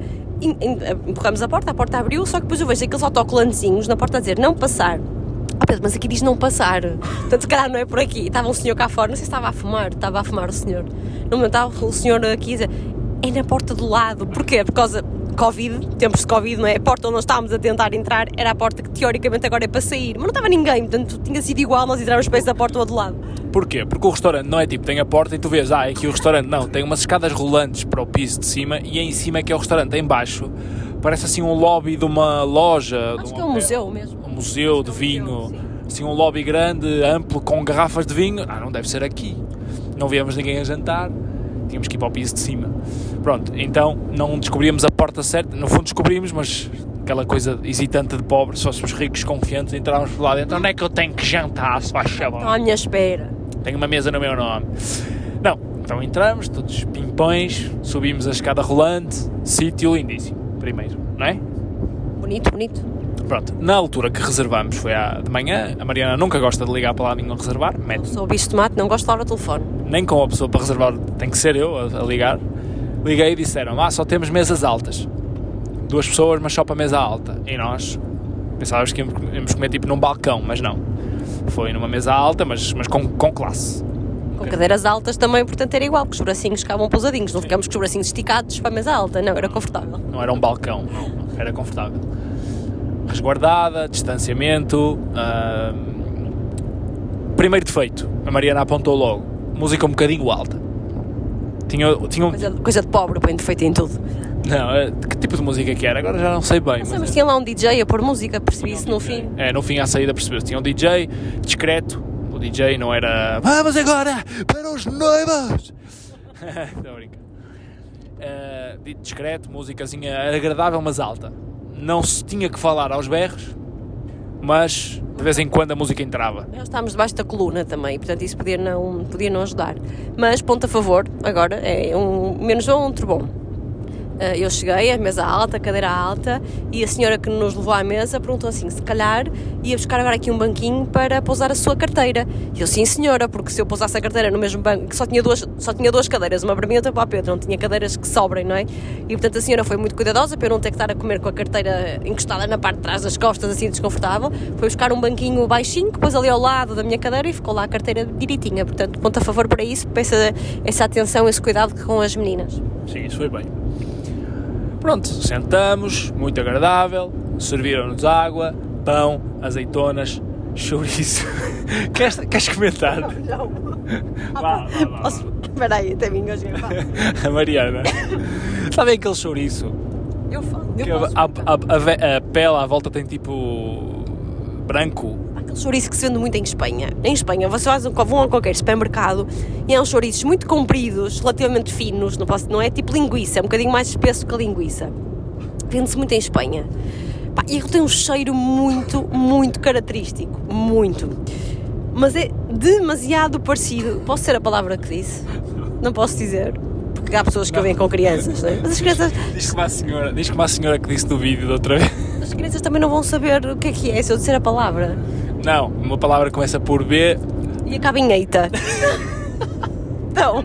Empurramos a porta, a porta abriu, só que depois eu vejo aqueles autocolantezinhos na porta a dizer não passar. Ah, Pedro, mas aqui diz não passar. Portanto, se calhar não é por aqui. E estava um senhor cá fora, não sei se estava a fumar, estava a fumar o senhor. Momento estava o senhor aqui a dizer é na porta do lado. Porquê? Por causa Covid, tempos de Covid, não é? A porta onde nós estávamos a tentar entrar era a porta que teoricamente agora é para sair, mas não estava ninguém, portanto tinha sido igual nós entrarmos para essa porta do lado. Porquê? Porque o restaurante não é tipo, tem a porta e tu vês, ah, é aqui o restaurante. Não, tem umas escadas rolantes para o piso de cima e é em cima é que é o restaurante. Em baixo parece assim um lobby de uma loja. Acho um que é um museu mesmo. Um museu de vinho. assim um lobby grande, amplo, com garrafas de vinho. Ah, não deve ser aqui. Não víamos ninguém a jantar tínhamos que ir para o piso de cima. Pronto, então não descobrimos a porta certa, no fundo descobrimos, mas aquela coisa hesitante de pobre, se fôssemos ricos confiantes, entrávamos por lá dentro, onde é que eu tenho que jantar, se faz favor? Estou à minha espera. Tenho uma mesa no meu nome. Não, então entramos, todos pimpões, subimos a escada rolante, sítio lindíssimo, primeiro, não é? Bonito, bonito. Pronto, na altura que reservamos foi à de manhã, a Mariana nunca gosta de ligar para lá nenhum reservar, mete. Sou bicho de mate, não gosto de falar ao telefone. Nem com a pessoa para reservar, tem que ser eu a, a ligar. Liguei e disseram, ah, só temos mesas altas. Duas pessoas, mas só para mesa alta. E nós pensávamos que íamos comer tipo num balcão, mas não. Foi numa mesa alta, mas, mas com, com classe. Com okay. cadeiras altas também, portanto era igual, que os bracinhos ficavam pousadinhos, não ficamos com os bracinhos esticados para a mesa alta, não, era confortável. Não era um balcão, não, era confortável resguardada, distanciamento. Uh, primeiro defeito, a Mariana apontou logo, música um bocadinho alta. Tinha, tinha um... coisa, coisa de pobre, põe defeito em tudo. Não, eh, que tipo de música que era? Agora já não sei bem. Não sei, mas mas é- tinha lá um DJ a pôr música, percebi isso no fim. É, no fim à saída percebeu-se. Tinha um DJ discreto. O DJ não era. Vamos agora para os noivos! Estou a brincar. Dito discreto, músicazinha agradável, mas alta. Não se tinha que falar aos berros, mas de vez em quando a música entrava. Nós estávamos debaixo da coluna também, portanto isso podia não, podia não ajudar. Mas, ponto a favor, agora é um menos um, outro bom. Ah, Eu cheguei, a mesa alta, a cadeira alta, e a senhora que nos levou à mesa perguntou assim: se calhar ia buscar agora aqui um banquinho para pousar a sua carteira. E eu, sim, senhora, porque se eu pousasse a carteira no mesmo banco, que só tinha duas, só tinha duas cadeiras, uma para mim e outra para o Pedro, não tinha cadeiras que sobrem, não é? E portanto a senhora foi muito cuidadosa para eu não ter que estar a comer com a carteira encostada na parte de trás das costas, assim desconfortável. Foi buscar um banquinho baixinho, que pôs ali ao lado da minha cadeira e ficou lá a carteira direitinha. Portanto, ponto a favor para isso, peço essa atenção, esse cuidado com as meninas. Sim, isso foi bem. Pronto, sentamos, muito agradável, serviram-nos água, pão, azeitonas, chouriço. queres, queres comentar? Não. Vá, vá, vá, Posso... Espera aí, até hoje. vá. A Mariana. Sabe aquele chouriço? Eu falo. Eu Que a, a, a, a pele à volta tem tipo branco. Chouriço que se vende muito em Espanha. Em Espanha, vocês vão a qualquer supermercado e há uns chouriços muito compridos, relativamente finos, não, posso, não é tipo linguiça, é um bocadinho mais espesso que a linguiça. Vende-se muito em Espanha. Pá, e ele tem um cheiro muito, muito característico. Muito. Mas é demasiado parecido. Posso ser a palavra que disse? Não posso dizer. Porque há pessoas que vêm com crianças, não é? Mas as crianças, Diz como a senhora, diz como a senhora que disse no vídeo da outra vez. as crianças também não vão saber o que é que é se eu disser a palavra. Não, uma palavra começa por B. E acaba em eita. então.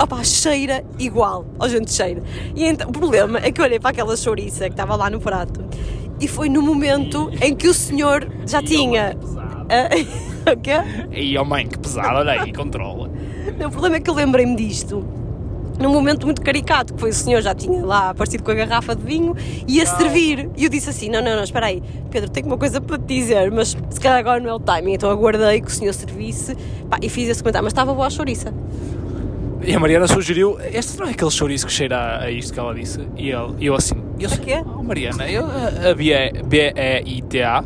Opa, cheira igual. Ó, gente, cheira. E então, o problema é que eu olhei para aquela chouriça que estava lá no prato e foi no momento em que o senhor já tinha. Ah, o quê? E oh mãe, que pesado, olha aí, controla. Não, O problema é que eu lembrei-me disto num momento muito caricato, que foi o senhor já tinha lá aparecido com a garrafa de vinho e ia servir. E eu disse assim: Não, não, não, espera aí, Pedro, tenho uma coisa para te dizer, mas se calhar agora não é o timing. Então aguardei que o senhor servisse pá, e fiz esse comentário, mas estava boa a chouriça. E a Mariana sugeriu: Este não é aquele chouriço que cheira a, a isto que ela disse? E ele, e eu assim: eu, A quê? Oh, Mariana, eu, a B-E-I-T-A.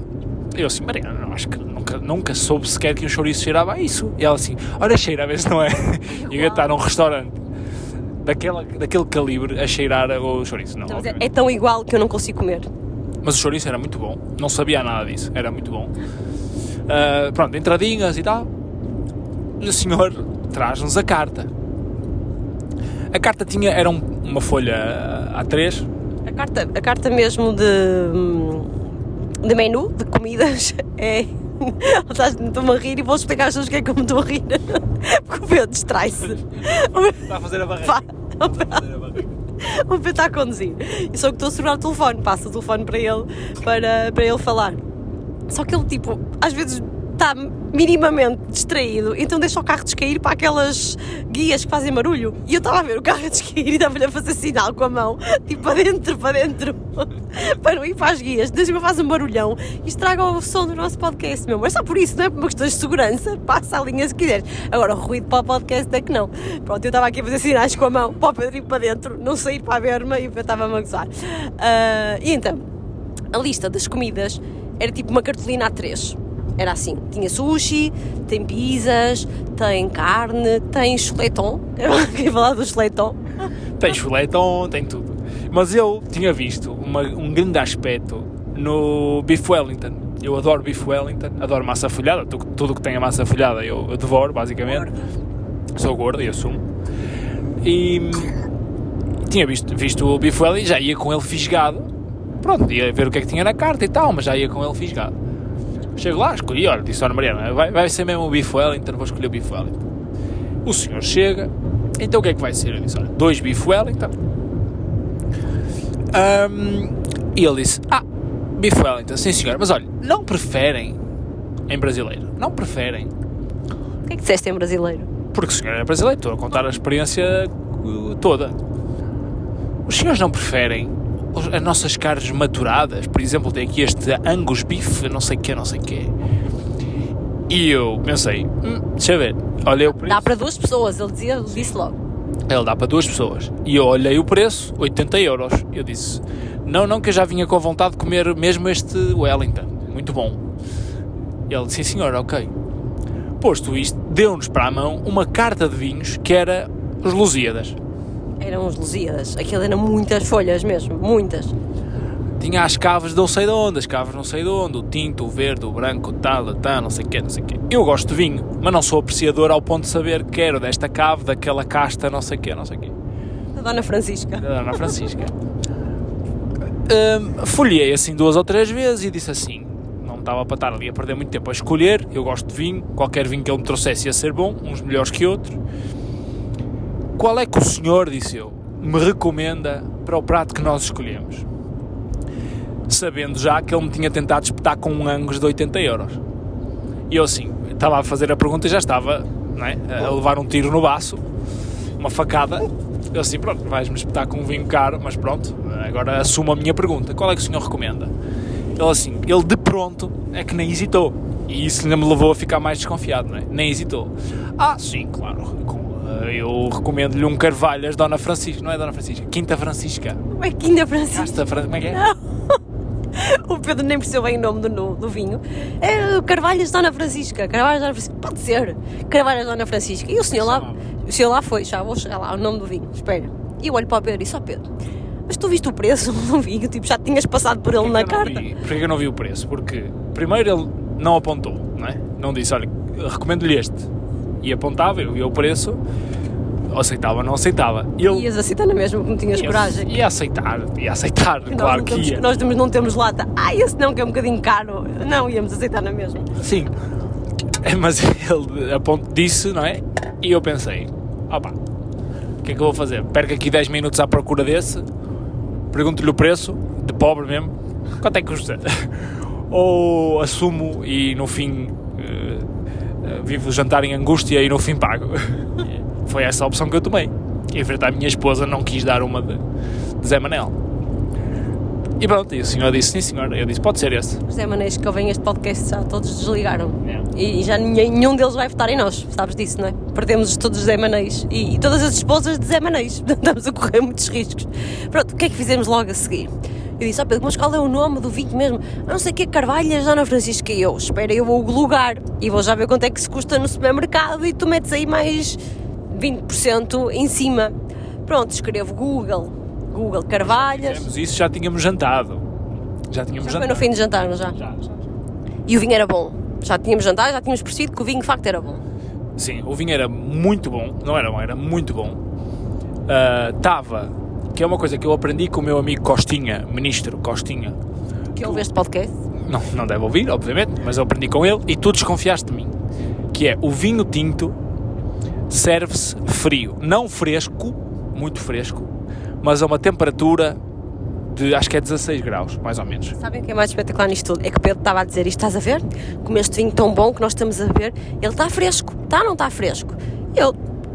Eu assim: Mariana, não, acho que nunca, nunca soube sequer que um chouriço cheirava a isso. E ela assim: Olha, cheira, a ver se não é. E eu estar num restaurante daquela, daquele calibre a cheirar o chouriço. Não, Então, é, é tão igual que eu não consigo comer. Mas o chouriço era muito bom. Não sabia nada disso. Era muito bom. Ah, pronto, entradinhas e tal. E o senhor traz-nos a carta. A carta tinha, era um- uma folha A3. A carta, a carta mesmo de, hum, de menu, de comidas, é. Estás- Estou-me a rir e vou explicar às pessoas o que é que eu me estou a rir. Porque o Pedro distrai-se. Está a fazer a Vá. O Pedro está a conduzir. E só que estou a segurar o telefone, passo o telefone para ele, para, para ele falar. Só que ele, tipo, às vezes está minimamente distraído, então deixa o carro descair para aquelas guias que fazem barulho. E eu estava a ver o carro a descair e estava-lhe a fazer sinal com a mão, tipo, para dentro, para dentro, para não ir para as guias. Desde que faz um barulhão e estraga o som do nosso podcast, meu amor. É só por isso, não é por uma questão de segurança. Passa a linha se quiseres. Agora, o ruído para o podcast é que não. Pronto, eu estava aqui a fazer sinais com a mão para o Pedro ir para dentro, não sair para a berma e Pedro estava a gozar. Ah, e então, a lista das comidas era tipo uma cartolina A3. Era assim, tinha sushi, tem pizzas, tem carne, tem chuleton. Quem falar do chuleton? Tem chuletão, tem tudo. Mas eu tinha visto uma- um grande aspecto no Beef Wellington. Eu adoro Beef Wellington, adoro massa folhada. tu- Tudo que tenha massa folhada eu, eu devoro, basicamente. Sou gordo e assumo. E tinha visto, visto o Beef Wellington e já ia com ele fisgado. Pronto, ia ver o que é que tinha na carta e tal, mas já ia com ele fisgado. Chego lá, escolhi, olha, disse, olha Mariana, vai, vai ser mesmo o Beef Wellington, vou escolher o Beef Wellington. O senhor chega, então o que é que vai ser? Eu disse, olha, dois Beef Wellington. Ahm, e ele disse, ah, Beef Wellington, sim senhor, mas olha, não preferem em brasileiro, não preferem, O que é que disseste em brasileiro? porque o senhor é brasileiro, estou a contar a experiência uh, toda. Os senhores não preferem as nossas carnes maturadas? Por exemplo, tem aqui este Angus Beef, não sei o que, não sei o que. E eu pensei, hum, deixa eu ver, olha o preço. Dá para duas pessoas, ele dizia, ele disse logo. Ele dá para duas pessoas. E eu olhei o preço, 80 euros. Eu disse, não, não, que eu já vinha com vontade de comer mesmo este Wellington. Muito bom. Ele disse, sim senhor, ok. Posto isto, deu-nos para a mão uma carta de vinhos que era os Lusíadas. Eram os Lusíadas. Aquilo eram muitas folhas mesmo, muitas. Tinha as cavas de não sei de onde, as cavas não sei de onde, o tinto, o verde, o branco, o tal, o tal, não sei o quê, não sei o quê. Eu gosto de vinho, mas não sou apreciador ao ponto de saber que quero desta cave, daquela casta, não sei o quê, não sei o quê. A Dona Francisca. Da Dona Francisca. Hum, folhei assim duas ou três vezes e disse assim: não estava para estar ali a perder muito tempo a escolher. Eu gosto de vinho, qualquer vinho que ele me trouxesse ia ser bom, uns melhores que outros. Qual é que o senhor, disse eu, me recomenda para o prato que nós escolhemos? Sabendo já que ele me tinha tentado espetar com um Angus de 80 euros. E eu assim, estava a fazer a pergunta e já estava é, a levar um tiro no baço, uma facada. Eu assim, pronto, vais-me espetar com um vinho caro, mas pronto, agora assumo a minha pergunta. Qual é que o senhor recomenda? Ele assim, ele de pronto é que nem hesitou. E isso ainda me levou a ficar mais desconfiado, não é? Nem hesitou. Ah, sim, claro. com- Eu recomendo-lhe um Carvalhas Dona Francisca. Não é Dona Francisca? Quinta Francisca. Não é Quinta Francisca. Casta Fran... Como é que é? O Pedro nem percebeu bem o nome do, do vinho. É o Carvalhas Dona Francisca. Carvalhas Dona Francisca. Pode ser. Carvalhas Dona Francisca. E o senhor lá, o senhor lá foi, já vou chegar lá, o nome do vinho. Espera. E eu olho para o Pedro e disse: Ó Pedro, mas tu viste o preço do vinho? Tipo, já tinhas passado por ele na não carta. vi- Porquê que eu não vi o preço? Porque, primeiro, ele não apontou, não é? Não disse, olha, recomendo-lhe este. E apontava, eu via o preço, aceitava ou não aceitava. Ele Ias aceitar na mesma, como tinhas ia, coragem. ia aceitar, ia aceitar, Nós claro que temos- ia. Nós temos- não temos lata. Ah, esse não, que é um bocadinho caro. Não, íamos aceitar na mesma. Sim. É, Mas ele apont- disse, não é? E eu pensei, opá, o que é que eu vou fazer? Perco aqui 10 minutos à procura desse, pergunto-lhe o preço, de pobre mesmo, quanto é que custa? Ou assumo e no fim vivo jantar em angústia e no fim pago. Foi essa a opção que eu tomei. E à minha esposa não quis dar uma de, de Zé Manel. E pronto, e o senhor disse, sim senhor, eu disse, pode ser esse. Os Zé Manês que ouvem este podcast já todos desligaram. E, e já nenhum deles vai votar em nós, sabes disso, não é? Perdemos todos os Zé Manês e, e todas as esposas de Zé Manês. Estamos a correr muitos riscos. Pronto, o que é que fizemos logo a seguir? Eu disse, ó Pedro, mas qual é o nome do vinho mesmo? "Ah, Não sei o que é Carvalhas, Dona Francisca e eu. Espera, eu vou lugar e vou já ver quanto é que se custa no supermercado e tu metes aí mais 20% em cima. Pronto, escrevo Google, Google Carvalhas. Fizemos isso, já tínhamos jantado. Já tínhamos Já foi jantado. no fim de jantar, não já? Já, já, já. E o vinho era bom. Já tínhamos jantado, já tínhamos percebido que o vinho de facto era bom. Sim, o vinho era muito bom. Não era bom, era muito bom. Estava, que é uma coisa que eu aprendi com o meu amigo Costinha, ministro Costinha. Que ouve este podcast. Não, não deve ouvir, obviamente, mas eu aprendi com ele e tu desconfiaste de mim. Que é o vinho tinto serve-se frio, não fresco, muito fresco, mas a uma temperatura de acho que é 16 graus, mais ou menos. Sabem o que é mais espetacular nisto tudo? É que Pedro estava a dizer isto, estás a ver? Como este vinho tão bom que nós estamos a beber, ele está fresco, está ou não está fresco? Eu,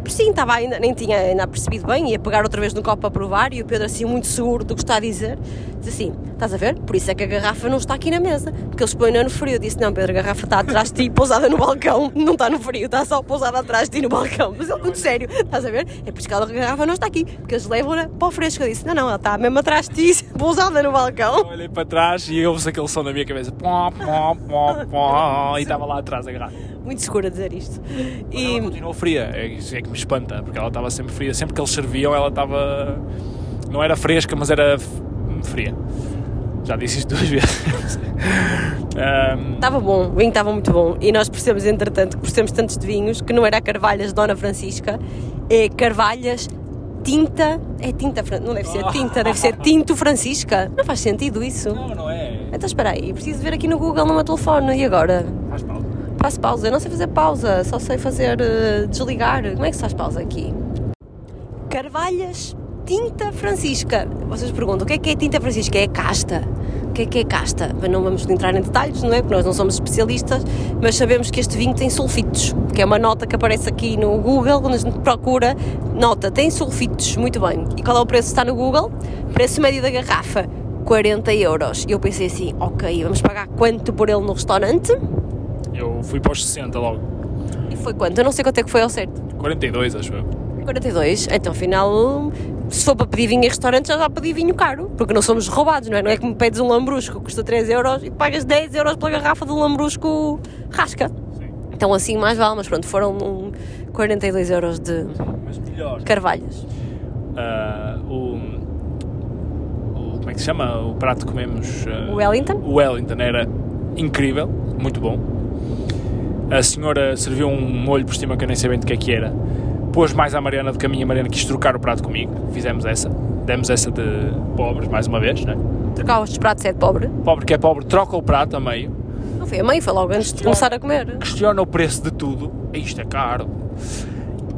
sim, estava ainda, nem tinha ainda percebido bem, ia pegar outra vez no copo para provar e o Pedro assim muito seguro do que está a dizer, diz assim, estás a ver? Por isso é que a garrafa não está aqui na mesa, porque eles põem no frio. Eu disse, não Pedro, a garrafa está atrás de ti, pousada no balcão, não está no frio, está só pousada atrás de ti no balcão. Mas ele muito sério, estás a ver? É por isso que a garrafa não está aqui, porque eles levam-na para o fresco. Eu disse, não, não, ela está mesmo atrás de ti, pousada no balcão. Eu olhei para trás e ouvi aquele som na minha cabeça. Pó, pó, pó, pó, e estava lá atrás a garrafa. muito segura a dizer isto. E... Ela continuou fria, é é que me espanta, porque ela estava sempre fria. Sempre que eles serviam, ela estava. Não era fresca, mas era f- fria. Já disse isto duas vezes. Estava bom, o vinho estava muito bom. E nós percebemos, entretanto, que percebemos tantos de vinhos que não era Carvalhas Dona Francisca, é Carvalhas Tinta. É tinta, não deve ser tinta, deve ser Tinto Francisca. Não faz sentido isso. não, não é. Então espera aí, preciso ver aqui no Google no meu telefone. E agora? Faz pausa. Faço pausa. Eu não sei fazer pausa, só sei fazer eh, desligar. Como é que se faz pausa aqui? Carvalhas Tinta Francisca. Vocês perguntam, o que é que é tinta francisca? É casta. O que é que é casta? Mas não vamos entrar em detalhes, não é? Porque nós não somos especialistas, mas sabemos que este vinho tem sulfitos, que é uma nota que aparece aqui no Google, quando a gente procura, nota, tem sulfitos, muito bem. E qual é o preço que está no Google? Preço médio da garrafa, 40 euros. E eu pensei assim, ok, vamos pagar quanto por ele no restaurante? Eu fui para os 60 logo. E foi quanto? Eu não sei quanto é que foi ao certo. 42, acho eu. 42. Então, afinal, se for para pedir vinho em restaurante, já dá para pedir vinho caro. Porque não somos roubados, não é? Não é que me pedes um lambrusco que custa 3 euros e pagas 10 euros pela garrafa do lambrusco rasca. Sim. Então, assim, mais vale. Mas pronto, foram um 42 euros de melhor. carvalhos. Ah, o, o- Como é que se chama? O prato que comemos. ah, O Wellington? O Wellington era incrível, muito bom. A senhora serviu um molho por cima que eu nem sei bem de que é que era. Pôs mais à Mariana do que a minha Mariana quis trocar o prato comigo. Fizemos essa. Demos essa de pobres, mais uma vez, né? Trocar os pratos é de pobre. Pobre que é pobre, troca o prato a meio. Não foi a mãe, foi logo antes de começar a comer. questiona o preço de tudo. Isto é caro.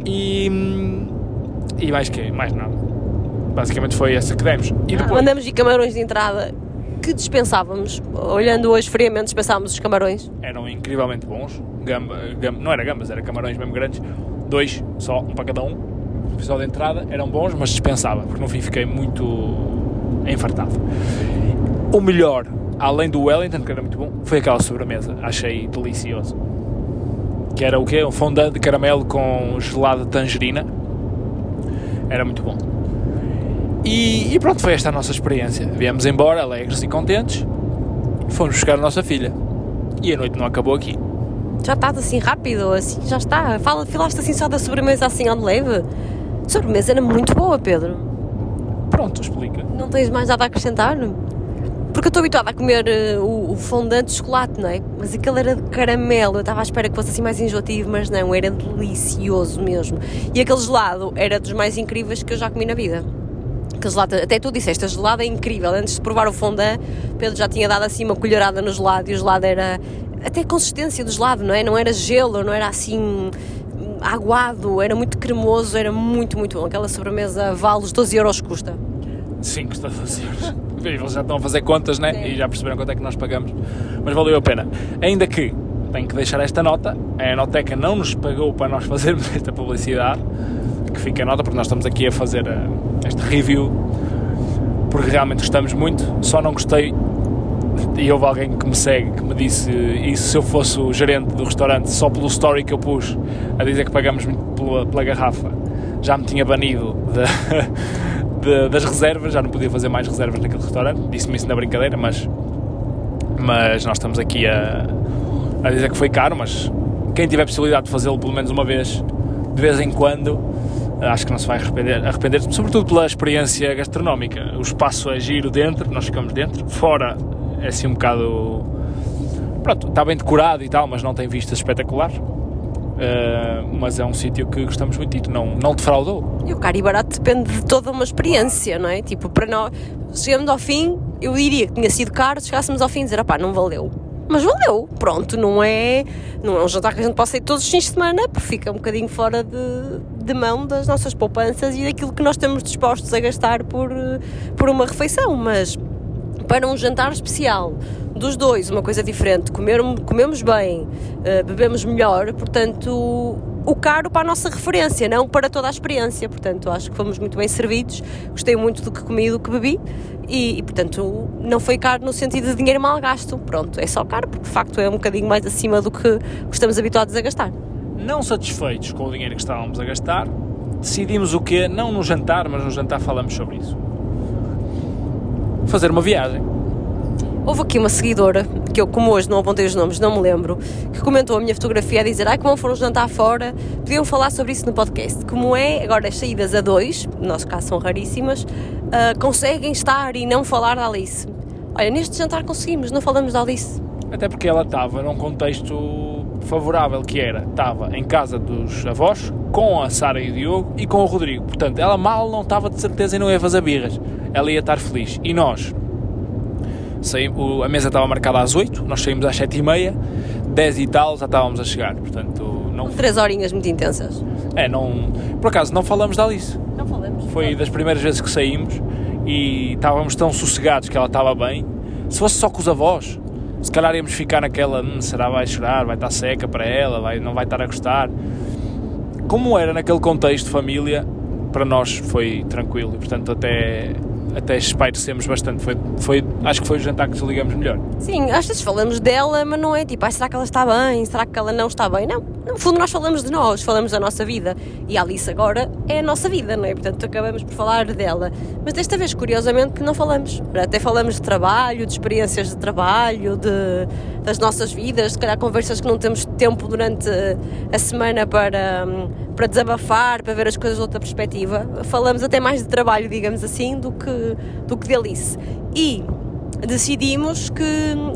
E. E mais que? Mais nada. Basicamente foi essa que demos. E Ah, depois. mandamos de camarões de entrada que dispensávamos. Olhando hoje friamente, dispensávamos os camarões. Eram incrivelmente bons. Gamba, gamba- não era gambas, era camarões mesmo grandes. Dois, só, um para cada um. O episódio de entrada eram bons, mas dispensava, porque no fim fiquei muito enfartado. O melhor, além do Wellington, que era muito bom, foi aquela sobremesa. Achei delicioso. Que era o quê? Um fondant de caramelo com gelado de tangerina. Era muito bom. E, e pronto, foi esta a nossa experiência. Viemos embora, alegres e contentes. Fomos buscar a nossa filha. E a noite não acabou aqui. Já estás assim rápido, assim, já está. Fala, falaste assim só da sobremesa assim ao leve. A sobremesa era muito boa, Pedro. Pronto, explica. Não tens mais nada a acrescentar? Porque eu estou habituada a comer eh, o, o fondant de chocolate, não é? Mas aquele era de caramelo. Eu estava à espera que fosse assim mais enjoativo, mas não, era delicioso mesmo. E aquele gelado era dos mais incríveis que eu já comi na vida. Aquele gelado, até tu disseste, a gelada é incrível. Antes de provar o fondant, Pedro já tinha dado assim uma colherada no gelado e o gelado era. Até a consistência do gelado, não é? Não era gelo, não era assim aguado, era muito cremoso, era muito, muito bom. Aquela sobremesa vale os 12 euros que custa. 5 estados euros. Eles já estão a fazer contas, né? Sim. E já perceberam quanto é que nós pagamos. Mas valeu a pena. Ainda que tenho que deixar esta nota. A Enoteca não nos pagou para nós fazermos esta publicidade. Que fica a nota, porque nós estamos aqui a fazer eh, este review. Porque realmente gostamos muito. Só não gostei. E houve alguém que me segue que me disse isso se eu fosse o gerente do restaurante, só pelo story que eu pus a dizer que pagamos pela, pela garrafa, já me tinha banido de- de- das reservas, já não podia fazer mais reservas naquele restaurante. Disse-me isso na brincadeira, mas, mas nós estamos aqui a, a dizer que foi caro. Mas quem tiver possibilidade de fazê-lo pelo menos uma vez, de vez em quando, acho que não se vai arrepender, arrepender sobretudo pela experiência gastronómica. O espaço é giro dentro, nós ficamos dentro, fora é assim um bocado. Pronto, está bem decorado e tal, mas não tem vistas espetaculares. Uh, mas é um sítio que gostamos muito e que não, não defraudou. E o caro e barato depende de toda uma experiência, não é? Tipo, para nós, chegamos ao fim, eu diria que tinha sido caro, se chegássemos ao fim e dizer, pá, não valeu. Mas valeu, pronto, não é, não é um jantar que a gente possa ir todos os fins de semana, porque fica um bocadinho fora de, de mão das nossas poupanças e daquilo que nós estamos dispostos a gastar por, por uma refeição, mas para um jantar especial dos dois, uma coisa diferente, comer, comemos bem, eh, bebemos melhor, portanto, o caro para a nossa referência, não para toda a experiência. Portanto, acho que fomos muito bem servidos, gostei muito do que comi e do que bebi e, e, portanto, não foi caro no sentido de dinheiro mal gasto. Pronto, é só caro porque de facto é um bocadinho mais acima do que estamos habituados a gastar. Não satisfeitos com o dinheiro que estávamos a gastar, decidimos o quê? Não no jantar, mas no jantar falamos sobre isso. Fazer uma viagem. Houve aqui uma seguidora, que eu, como hoje não apontei os nomes, não me lembro, que comentou a minha fotografia a dizer: Ai, como foram jantar fora, podiam falar sobre isso no podcast. Como é, agora as saídas a dois, no nosso caso são raríssimas, uh, conseguem estar e não falar da Alice. Olha, neste jantar conseguimos, não falamos da Alice. Até porque ela estava num contexto favorável, que era, estava em casa dos avós, com a Sara e o Diogo e com o Rodrigo. Portanto, ela mal não estava de certeza e não ia fazer birras. Ela ia estar feliz. E nós, saímos, a mesa estava marcada às 8, nós saímos às 7 e meia, 10 e tal já estávamos a chegar. Portanto, não... Três horinhas muito intensas. É, não... Por acaso, não falamos da Alice. Não falamos. Foi das primeiras vezes que saímos e estávamos tão sossegados que ela estava bem. Se fosse só com os avós, se calhar íamos ficar naquela, hum, será vai chorar, vai estar seca para ela, vai, não vai estar a gostar. Como era naquele contexto de família, para nós foi tranquilo e portanto até, até espairecemos bastante. Foi, foi, acho que foi o jantar que desligamos melhor. Sim, às vezes falamos dela, mas não é tipo, ai, será que ela está bem? Será que ela não está bem? Não. no fundo nós falamos de nós, falamos da nossa vida e a Alice agora é a nossa vida, não é? Portanto acabamos por falar dela. Mas desta vez, curiosamente, não falamos. Até falamos de trabalho, de experiências de trabalho, de, das nossas vidas, se calhar conversas que não temos tempo durante a semana para, para desabafar, para ver as coisas de outra perspectiva. Falamos até mais de trabalho, digamos assim, do que, do que de. E decidimos que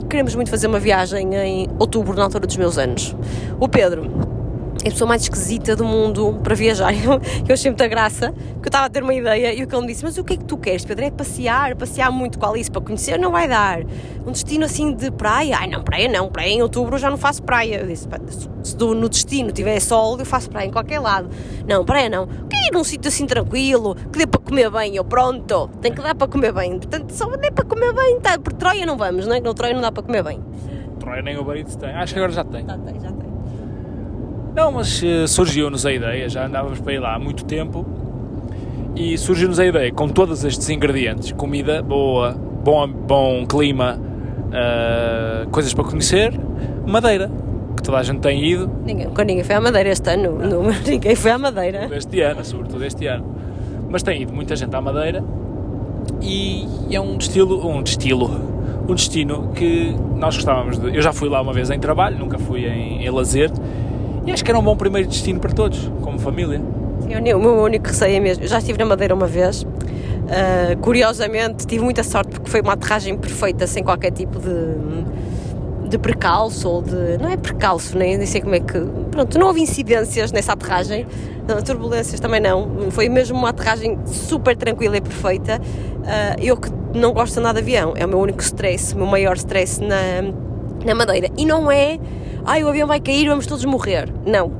queremos muito fazer uma viagem em outubro, na altura dos meus anos. O Pedro é a pessoa mais esquisita do mundo para viajar. Eu, eu achei muita graça, porque eu estava a ter uma ideia e o que ele me disse: Mas o que é que tu queres, Pedro? É passear, passear muito com a Alice para conhecer, não vai dar. Um destino assim de praia? Ai, não, praia não, praia em outubro eu já não faço praia. Eu disse: Se no destino tiver sol, eu faço praia em qualquer lado. Não, praia não. Quer ir num sítio assim tranquilo, que dê para comer bem. Eu, pronto, tem que dar para comer bem. Portanto, só dê para comer bem, tá? Por Troia não vamos, não é? No Troia não dá para comer bem. Troia nem o Barito tem. Acho que agora já tem. Já tem, já tem. Não, mas uh, surgiu-nos a ideia, já andávamos para ir lá há muito tempo e surgiu-nos a ideia, com todos estes ingredientes, comida boa, bom, bom clima, uh, coisas para conhecer, Madeira, que toda a gente tem ido. Ninguém, ninguém foi à Madeira este ano, não. Não, ninguém foi à Madeira. Este ano, sobretudo este ano. Mas tem ido muita gente à Madeira e é um destino, um destino, um destino que nós gostávamos de. Eu já fui lá uma vez em trabalho, nunca fui em, em lazer e acho que era um bom primeiro destino para todos, como família. Sim, o meu único receio é mesmo. Eu já estive na Madeira uma vez. Uh, curiosamente, tive muita sorte porque foi uma aterragem perfeita, sem qualquer tipo de, de precalço ou de. Não é precalço, nem, nem sei como é que. Pronto, não houve incidências nessa aterragem, não, turbulências também não. Foi mesmo uma aterragem super tranquila e perfeita. Uh, eu que não gosto andar de avião, é o meu único stress, o meu maior stress na, na Madeira. E não é ai, o avião vai cair, vamos todos morrer. Não.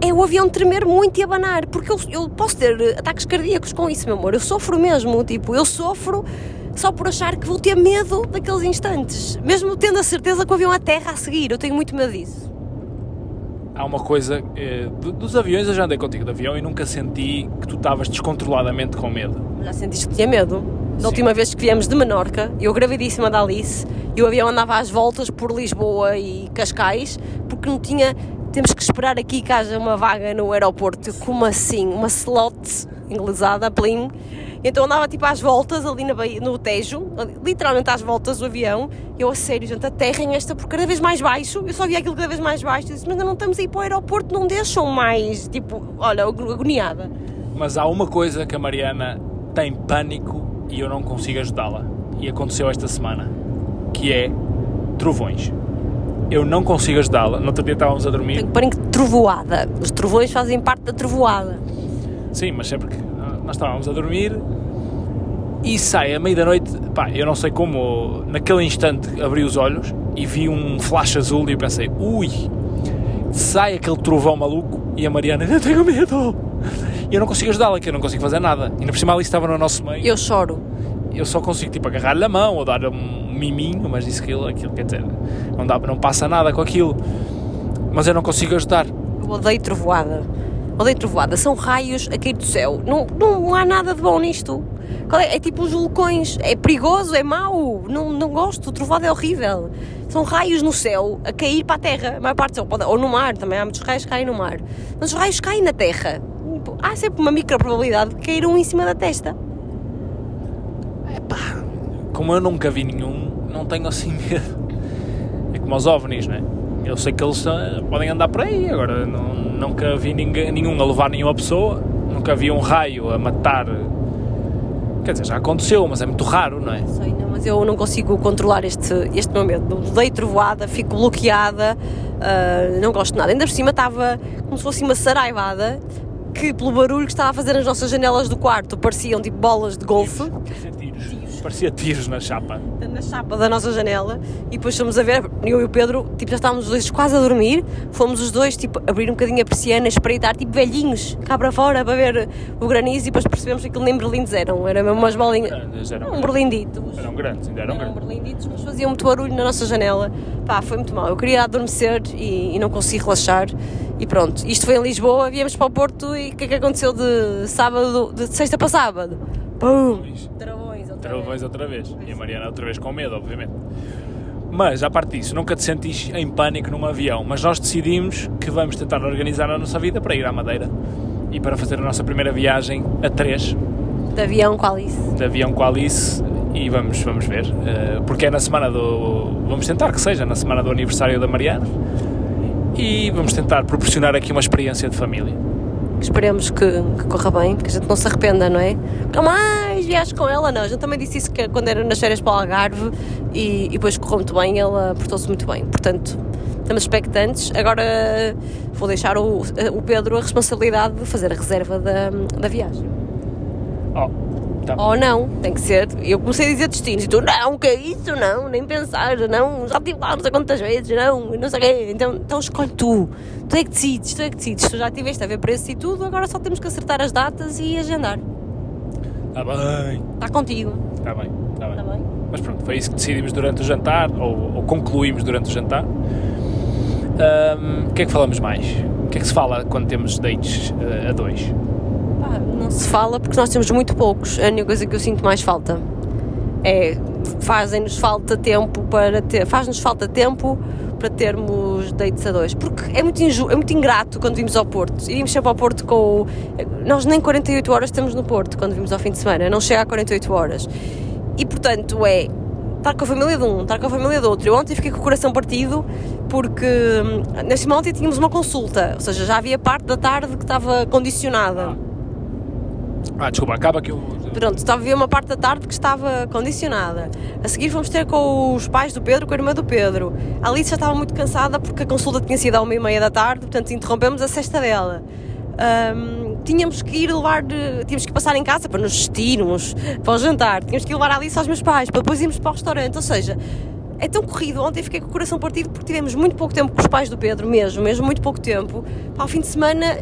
É o avião tremer muito e abanar, porque eu, eu posso ter ataques cardíacos com isso, meu amor. Eu sofro mesmo, tipo, eu sofro só por achar que vou ter medo daqueles instantes, mesmo tendo a certeza que o avião aterra a seguir. Eu tenho muito medo disso. Há uma coisa, eh, dos aviões eu já andei contigo de avião e nunca senti que tu estavas descontroladamente com medo. Já sentiste que tinha medo? Da última vez que viemos de Menorca, eu gravidíssima da Alice, e o avião andava às voltas por Lisboa e Cascais, porque não tinha. Temos que esperar aqui que haja uma vaga no aeroporto. Como assim? Uma slot inglesada, plim. Então andava tipo às voltas ali na Bahia, no Tejo, literalmente às voltas do avião. Eu, a sério, gente, aterrem esta por cada vez mais baixo. Eu só via aquilo cada vez mais baixo. Eu disse, mas ainda não estamos a ir para o aeroporto, não deixam mais. Tipo, olha, agoniada. Mas há uma coisa que a Mariana tem pânico e eu não consigo ajudá-la. E aconteceu esta semana, que é trovões. Eu não consigo ajudá-la. No outro dia estávamos a dormir. Tem que pôr em trovoada. Os trovões fazem parte da trovoada. Sim, mas sempre que nós estávamos a dormir e sai à meia da noite, pá, eu não sei como, naquele instante abri os olhos e vi um flash azul e pensei, ui, sai aquele trovão maluco e a Mariana, eu tenho medo. E eu não consigo ajudá-la, que eu não consigo fazer nada. Ainda por cima ali estava no nosso meio. Eu choro. Eu só consigo tipo agarrar-lhe a mão ou dar um miminho, mas isso aquilo, aquilo quer dizer, não, dá, não passa nada com aquilo. Mas eu não consigo ajudar. Eu odeio trovoada. Odeio trovoada. São raios a cair do céu. Não, não há nada de bom nisto. É, é tipo os vulcões. É perigoso, é mau. Não, não gosto. Trovoada é horrível. São raios no céu a cair para a terra. A maior parte são, ou no mar também. Há muitos raios que caem no mar. Mas os raios caem na terra há sempre uma micro probabilidade de cair um em cima da testa. Epá, como eu nunca vi nenhum, não tenho assim medo. É como os ovnis, não é? Eu sei que eles uh, podem andar por aí, agora não, nunca vi ninguém, nenhum a levar nenhuma pessoa, nunca vi um raio a matar. Quer dizer, já aconteceu, mas é muito raro, não é? Sei, não, mas eu não consigo controlar este, este meu medo. Dei trovoada, fico bloqueada, uh, não gosto de nada. Ainda por cima estava como se fosse uma saraivada que pelo barulho que estava a fazer nas nossas janelas do quarto pareciam tipo bolas de golfe. Parecia tiros na chapa. Na chapa da nossa janela. E depois fomos a ver, eu e o Pedro, tipo, já estávamos os dois quase a dormir. Fomos os dois, tipo, abrir um bocadinho a persiana, espreitar, tipo, velhinhos, cá para fora, para ver o granizo. E depois percebemos que aquilo nem berlindes eram. Eram mesmo umas bolinhas. Eram um berlinditos. Eram grandes, ainda eram, eram berlinditos, mas faziam muito barulho na nossa janela. Pá, foi muito mal. Eu queria adormecer e, e não consegui relaxar. E pronto, isto foi em Lisboa, viemos para o Porto e o que é que aconteceu de sábado, de sexta para sábado? Pum! Travões outra Travões outra vez. E a Mariana outra vez com medo, obviamente. Mas, à parte disso, nunca te sentís em pânico num avião. Mas nós decidimos que vamos tentar organizar a nossa vida para ir à Madeira e para fazer a nossa primeira viagem a três, De avião com a Alice. de avião com a Alice. E vamos, vamos ver. eh, porque é na semana do. Vamos tentar que seja na semana do aniversário da Mariana. E vamos tentar proporcionar aqui uma experiência de família. Esperemos que, que corra bem, que a gente não se arrependa, não é? Nunca mais viajes com ela, não. A gente também disse isso que quando era nas férias para o Algarve e, e depois correu muito bem, ela portou-se muito bem. Portanto, estamos expectantes. Agora vou deixar o, o Pedro a responsabilidade de fazer a reserva da, da viagem. Oh, tá. Ou não, tem que ser. Eu comecei a dizer destinos e tu, não, que é isso, não, nem pensar, não, já estive lá não sei quantas vezes, não, não sei o quê. Então, então escolhe tu. Tu é que decides, tu é que decides. Tu já estiveste a ver preços e tudo, agora só temos que acertar as datas e agendar. Tá bem, Está contigo. tá bem, tá bem. Está bem? Mas pronto, foi isso que decidimos durante o jantar, ou, ou concluímos durante o jantar. O que é que falamos mais? O que é que se fala quando temos dates eh, a dois? Não se fala porque nós temos muito poucos. A única coisa que eu sinto mais falta é fazem-nos falta tempo para ter, faz-nos falta tempo para termos dates a dois. Porque é muito, inju, é muito ingrato quando vimos ao Porto. Iríamos sempre ao Porto com. Nós nem 48 horas estamos no Porto quando vimos ao fim de semana, não chega a 48 horas. E portanto é estar com a família de um, estar com a família do outro. Eu ontem fiquei com o coração partido porque hum, neste momento tínhamos uma consulta, ou seja, já havia parte da tarde que estava condicionada. Ah, desculpa, acaba que eu. Pronto, estava a ver uma parte da tarde que estava condicionada. A seguir fomos ter com os pais do Pedro, com a irmã do Pedro. A Alice já estava muito cansada porque a consulta tinha sido à uma e meia da tarde, portanto interrompemos a sexta dela. Ahm, tínhamos que ir levar, tínhamos que passar em casa para nos vestirmos para o jantar, tínhamos que ir levar a Alice aos meus pais, para depois irmos para o restaurante, ou seja, é tão corrido. Ontem fiquei com o coração partido porque tivemos muito pouco tempo com os pais do Pedro, mesmo, mesmo muito pouco tempo. Para o fim de semana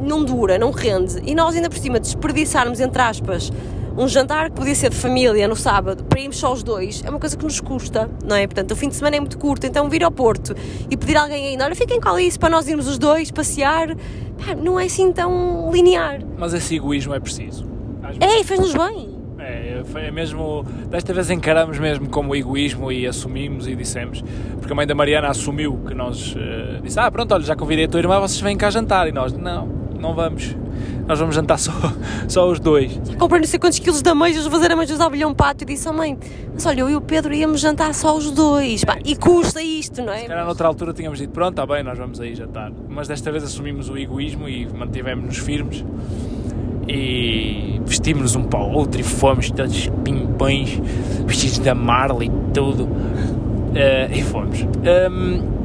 não dura, não rende. E nós ainda por cima desperdiçarmos, entre aspas, um jantar que podia ser de família no sábado para irmos só os dois, é uma coisa que nos custa, não é? Portanto, o fim de semana é muito curto, então vir ao Porto e pedir a alguém ainda, olha, fiquem com a Alice para nós irmos os dois passear, pá, não é assim tão linear. Mas esse egoísmo é preciso. É, e fez-nos bem. É, foi é mesmo. Desta vez encaramos mesmo como egoísmo e assumimos e dissemos. Porque a mãe da Mariana assumiu que nós. eh, disse: Ah, pronto, olha, já convidei a tua irmã, vocês vêm cá jantar. E nós: Não, não vamos. Nós vamos jantar só, só os dois. Comprei não sei quantos quilos de ameijos, vou fazer ameijos ao bilhão pato e disse à mãe, mas olha, eu e o Pedro íamos jantar só os dois, pá, e custa isto, não é? Se calhar noutra altura tínhamos dito: Pronto, está bem, nós vamos aí jantar. Mas desta vez assumimos o egoísmo e mantivemos-nos firmes. E vestimos-nos um para o outro e fomos todos pimpões, vestidos da Marley e tudo. Eh, e fomos. Hum,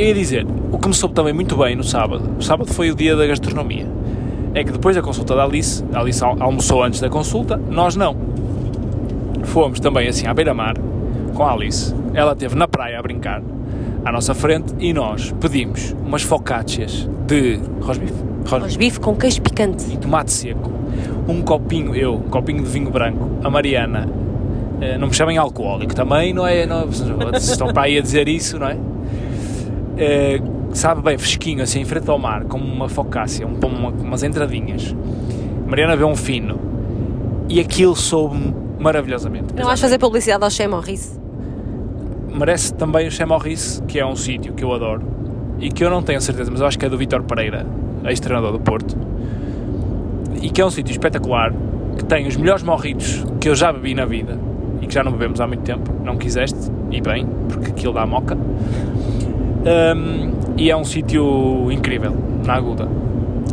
eu ia dizer, o que me soube também muito bem no sábado, o sábado foi o dia da gastronomia, é que depois da consulta da Alice, a Alice al- almoçou antes da consulta, nós não. Fomos também assim à beira-mar com a Alice, ela esteve na praia a brincar à nossa frente e nós pedimos umas focaccias de rosbife, rosbife Bife com queijo picante. e tomate seco, um copinho, eu, um copinho de vinho branco, a Mariana, eh, não me chamem alcoólico também, não é? Não, vocês estão para aí a dizer isso, não é? Eh, sabe bem, fresquinho, assim, em frente ao mar, com uma focácia, um, uma, umas entradinhas. Mariana vê um fino e aquilo soube-me maravilhosamente. Não vais fazer publicidade ao Shea Morris? merece também o Chamorrice, que é um sítio que eu adoro e que eu não tenho certeza, mas eu acho que é do Vítor Pereira, ex-treinador do Porto, e que é um sítio espetacular, que tem os melhores morritos que eu já bebi na vida e que já não bebemos há muito tempo. Não quiseste, e bem, porque aquilo dá moca. Um, e é um sítio incrível, na Aguda,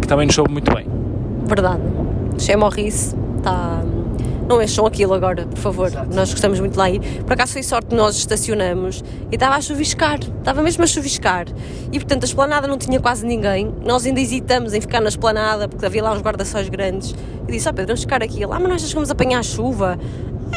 que também nos soube muito bem. Verdade. Shea Morris está... Não encham aquilo agora, por favor. Nós gostamos muito de lá ir. Por acaso foi sorte, nós estacionamos e estava a chuviscar. Estava mesmo a chuviscar. E portanto a esplanada não tinha quase ninguém. Nós ainda hesitamos em ficar na esplanada porque havia lá uns guarda-sóis grandes. E disse, ó Pedro, vamos ficar aqui. Lá, mas nós achas que vamos apanhar a chuva?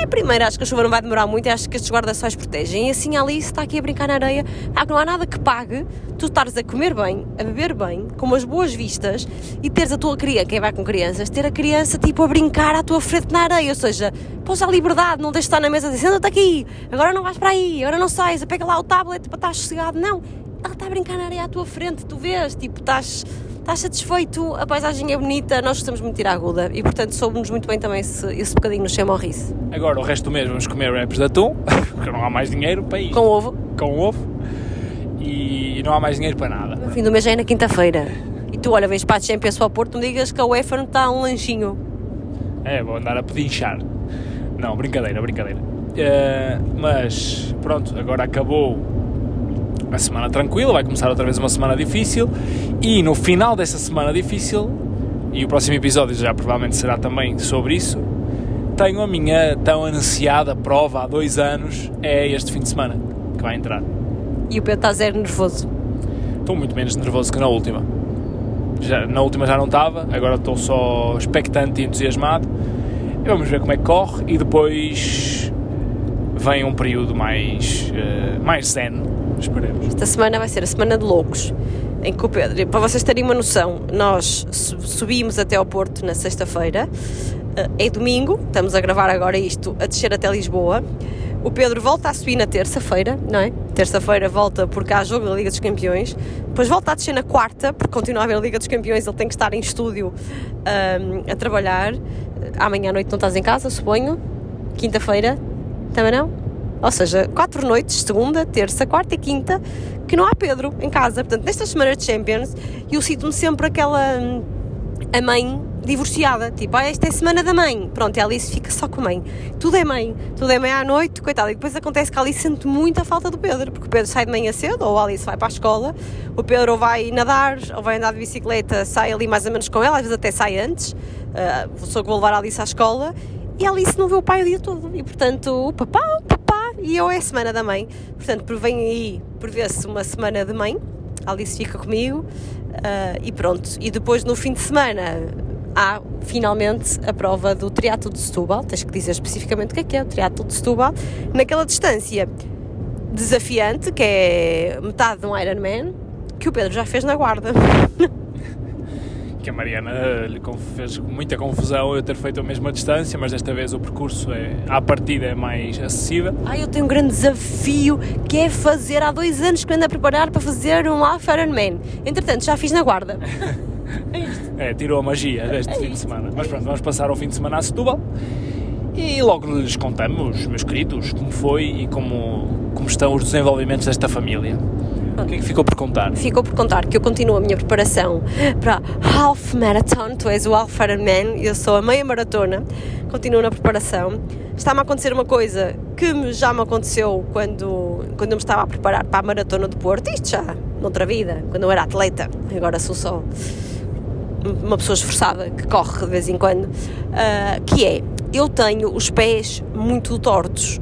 É, primeiro, acho que a chuva não vai demorar muito acho que estes guarda-sóis protegem. E assim a Alice está aqui a brincar na areia. Ah, não há nada que pague tu estares a comer bem, a beber bem, com umas boas vistas e teres a tua criança, quem vai com crianças, ter a criança tipo a brincar à tua frente na areia. Ou seja, pôs a liberdade, não deixes de estar na mesa dizendo, senta-te aqui, agora não vais para aí, agora não sais, pega lá o tablet para estar sossegado. Não, ela está a brincar na areia à tua frente, tu vês, tipo, estás estás satisfeito, a paisagem é bonita, nós gostamos muito de ir à aguda e portanto soube-nos muito bem também esse, esse bocadinho no Chamorrice. Agora o resto do mês vamos comer wraps de atum, porque não há mais dinheiro para ir. Com ovo. Com ovo. E não há mais dinheiro para nada. No fim do mês já é na quinta-feira. E tu, olha, vens para a Champions para o Porto, me digas que a UEFA não está um lanchinho. É, vou andar a pedinchar. Não, brincadeira, brincadeira. Uh, mas pronto, agora acabou a semana tranquila, vai começar outra vez uma semana difícil e no final dessa semana difícil, e o próximo episódio já provavelmente será também sobre isso, tenho a minha tão ansiada prova há dois anos, é este fim de semana que vai entrar. E o Pedro está zero nervoso? Estou muito menos nervoso que na última. Já, na última já não estava, agora estou só expectante e entusiasmado. E vamos ver como é que corre e depois vem um período mais, uh, mais zen, esperemos. Esta semana vai ser a semana de loucos, em que o Pedro, para vocês terem uma noção, nós subimos até ao Porto na sexta-feira, uh, é domingo, estamos a gravar agora isto, a descer até Lisboa. O Pedro volta a subir na terça-feira, não é? Terça-feira volta porque há jogo da Liga dos Campeões. Depois volta a descer na quarta, porque continua a haver a Liga dos Campeões, ele tem que estar em estúdio um, a trabalhar. Amanhã à noite não estás em casa, suponho. Quinta-feira, também não? Ou seja, quatro noites, segunda, terça, quarta e quinta, que não há Pedro em casa. Portanto, nesta semana de Champions, eu sinto-me sempre aquela. Hum, a mãe divorciada, tipo, ah, esta é a semana da mãe, pronto, e a Alice fica só com a mãe. Tudo é mãe, tudo é mãe à noite, coitada. E depois acontece que a Alice sente muita falta do Pedro, porque o Pedro sai de manhã cedo, ou a Alice vai para a escola, o Pedro ou vai nadar, ou vai andar de bicicleta, sai ali mais ou menos com ela, às vezes até sai antes, uh, sou que vou levar a Alice à escola, e Alice não vê o pai o dia todo, e portanto, papá, papá, e eu é a semana da mãe, portanto, vem aí, prevê-se uma semana de mãe, Alice fica comigo, uh, e pronto, e depois no fim de semana há finalmente a prova do triatlo de Setúbal, tens que dizer especificamente o que é que é o triatlo de Setúbal, naquela distância desafiante, que é metade de um Ironman, que o Pedro já fez na guarda. que a Mariana lhe fez muita confusão eu ter feito a mesma distância, mas desta vez o percurso é, à partida é mais acessível. Ah, eu tenho um grande desafio que é fazer, há dois anos que ando a preparar para fazer um Half Ironman. Entretanto, já fiz na guarda. É isto. É, tirou a magia deste é fim isto. de semana. Mas pronto, vamos passar ao fim de semana a Setúbal e logo lhes contamos, meus queridos, como foi e como, como estão os desenvolvimentos desta família. O que é que ficou por contar? Ficou por contar que eu continuo a minha preparação para Half Marathon. Tu és o Half Ironman, eu sou a meia maratona. Continuo na preparação. Está-me a acontecer uma coisa que já me aconteceu quando, quando eu me estava a preparar para a maratona do Porto. Isto já, noutra vida, quando eu era atleta. Agora sou só uma pessoa esforçada que corre de vez em quando, uh, que é, eu tenho os pés muito tortos,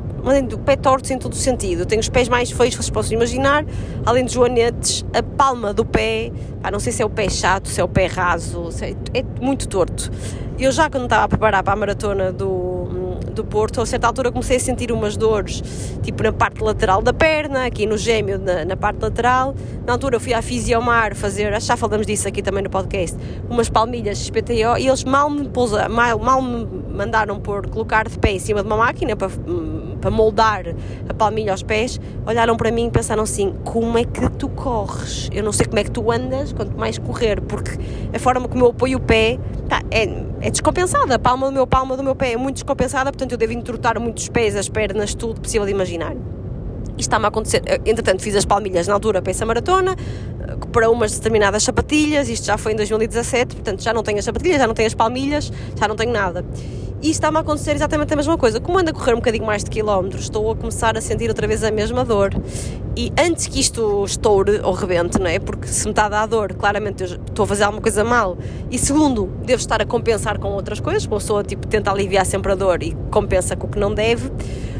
o pé tortos em todo o sentido. Tenho os pés mais feios, vocês possam imaginar, além dos joanetes, a palma do pé, não sei se é o pé chato, se é o pé raso, é, é muito torto. Eu já quando estava a preparar para a maratona do, do Porto, a certa altura comecei a sentir umas dores, tipo na parte lateral da perna, aqui no gêmeo, na, na parte lateral. Na altura fui à Fisiomar fazer, já falamos disso aqui também no podcast, umas palmilhas XPTO e eles mal me, pousa, mal, mal me mandaram por colocar de pé em cima de uma máquina para, para moldar a palmilha aos pés, olharam para mim e pensaram assim: como é que tu corres? Eu não sei como é que tu andas, quanto mais correr, porque a forma como eu apoio o pé tá, é, é descompensada. A palma do meu palma do meu pé é muito descompensada, portanto eu devo muito os pés, as pernas, tudo possível de imaginar. Isto está-me a acontecer. Entretanto, fiz as palmilhas na altura para essa maratona, para umas determinadas sapatilhas. Isto já foi em 2017, portanto já não tenho as sapatilhas, já não tenho as palmilhas, já não tenho nada. E está-me a acontecer exatamente a mesma coisa. Como ando a correr um bocadinho mais de quilómetros, estou a começar a sentir outra vez a mesma dor. E antes que isto estoure ou rebente, não é? Porque se me está a dar dor, claramente eu estou a fazer alguma coisa mal. E segundo, devo estar a compensar com outras coisas, como a pessoa tipo, tenta aliviar sempre a dor e compensa com o que não deve.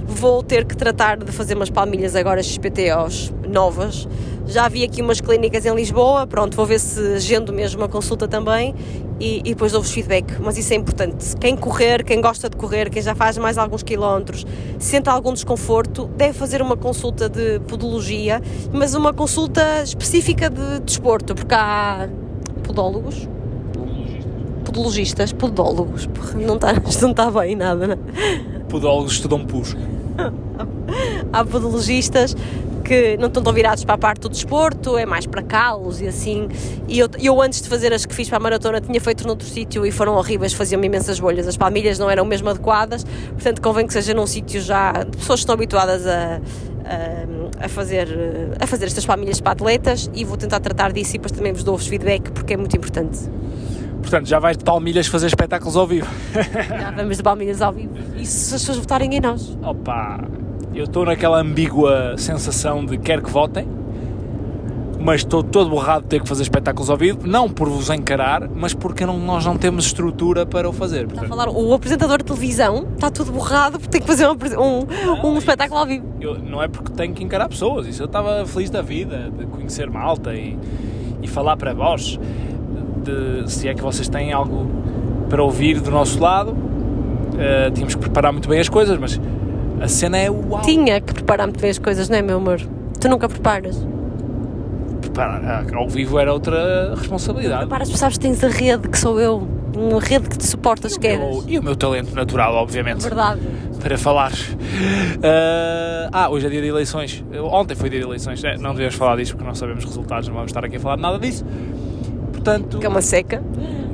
Vou ter que tratar de fazer umas palmilhas agora XPTOs novas. Já vi aqui umas clínicas em Lisboa, pronto, vou ver se agendo mesmo uma consulta também e, e depois dou-vos feedback. Mas isso é importante. Quem correr, quem gosta de correr, quem já faz mais alguns quilómetros, sente algum desconforto, deve fazer uma consulta de podologia, mas uma consulta específica de desporto, porque há podólogos. Podologistas, podólogos, não está não tá bem nada, não Podólogos estudam pus. há podologistas que não estão tão virados para a parte do desporto, é mais para calos e assim. E eu, eu antes de fazer as que fiz para a maratona tinha feito noutro sítio e foram horríveis, faziam-me imensas bolhas. As palmilhas não eram mesmo adequadas, portanto convém que seja num sítio já de pessoas que estão habituadas a, a, a, fazer, a fazer estas palmilhas para atletas e vou tentar tratar disso e depois também vos dou-vos feedback porque é muito importante. Portanto, já vais de palmilhas fazer espetáculos ao vivo. Já vamos de palmilhas ao vivo. E se as pessoas votarem em nós? Opa, eu estou naquela ambígua sensação de quer que votem, mas estou todo borrado de ter que fazer espetáculos ao vivo, não por vos encarar, mas porque não, nós não temos estrutura para o fazer. Está a falar, o apresentador de televisão está tudo borrado porque tem que fazer um, um, Não, um espetáculo ao vivo. Eu- não é porque tenho que encarar pessoas, isso eu estava feliz da vida, de conhecer malta e, e falar para vós, de se é que vocês têm algo para ouvir do nosso lado. Eh, tínhamos que preparar muito bem as coisas, mas a cena é uau. Tinha que preparar muito bem as coisas, não é, meu amor? Tu nunca preparas. Preparar ah, ao vivo era outra responsabilidade. Preparas, sabes que tens a rede, que sou eu. Uma rede que te suporta as quedas. E o meu talento natural, obviamente, Verdade. para falar. Ah, ah, hoje é dia de eleições. Ontem foi dia de eleições. É, não devemos falar disso porque não sabemos resultados, não vamos estar aqui a falar de nada disso. Portanto. Que é uma seca.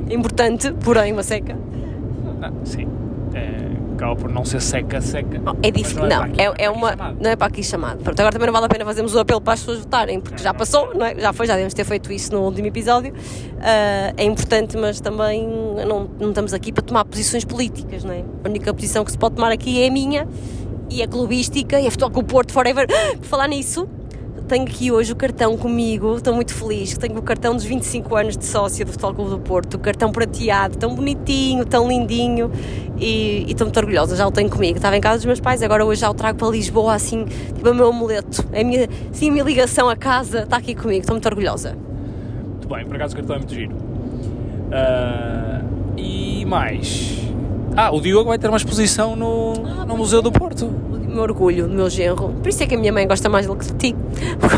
Importante, porém uma seca. Ah, sim. É, acaba por não ser seca, seca. Oh, é difícil. Não, para aqui, é, não é aqui uma. chamado. Não é para aqui chamado. Pronto, agora também não vale a pena fazermos o apelo para as pessoas votarem, porque já passou, não é? Já foi, já devemos ter feito isso no último episódio. Ah, é importante, mas também não, não estamos aqui para tomar posições políticas, não é? A única posição que se pode tomar aqui é a minha e é clubística e é futebol com o Porto Forever. Por falar nisso. Tenho aqui hoje o cartão comigo, estou muito feliz. Tenho o cartão dos 25 anos de sócia do Futebol Clube do Porto, o cartão prateado, tão bonitinho, tão lindinho e e estou muito orgulhosa. Já o tenho comigo. Estava em casa dos meus pais, agora hoje já o trago para Lisboa, assim, tipo o meu amuleto. É a minha, sim, a minha ligação à casa está aqui comigo, estou muito orgulhosa. Muito bem, por acaso o cartão é muito giro. Ah, e mais. Ah, o Diogo vai ter uma exposição no, no Museu do Porto. O meu orgulho, o meu genro. Por isso é que a minha mãe gosta mais dele que de ti.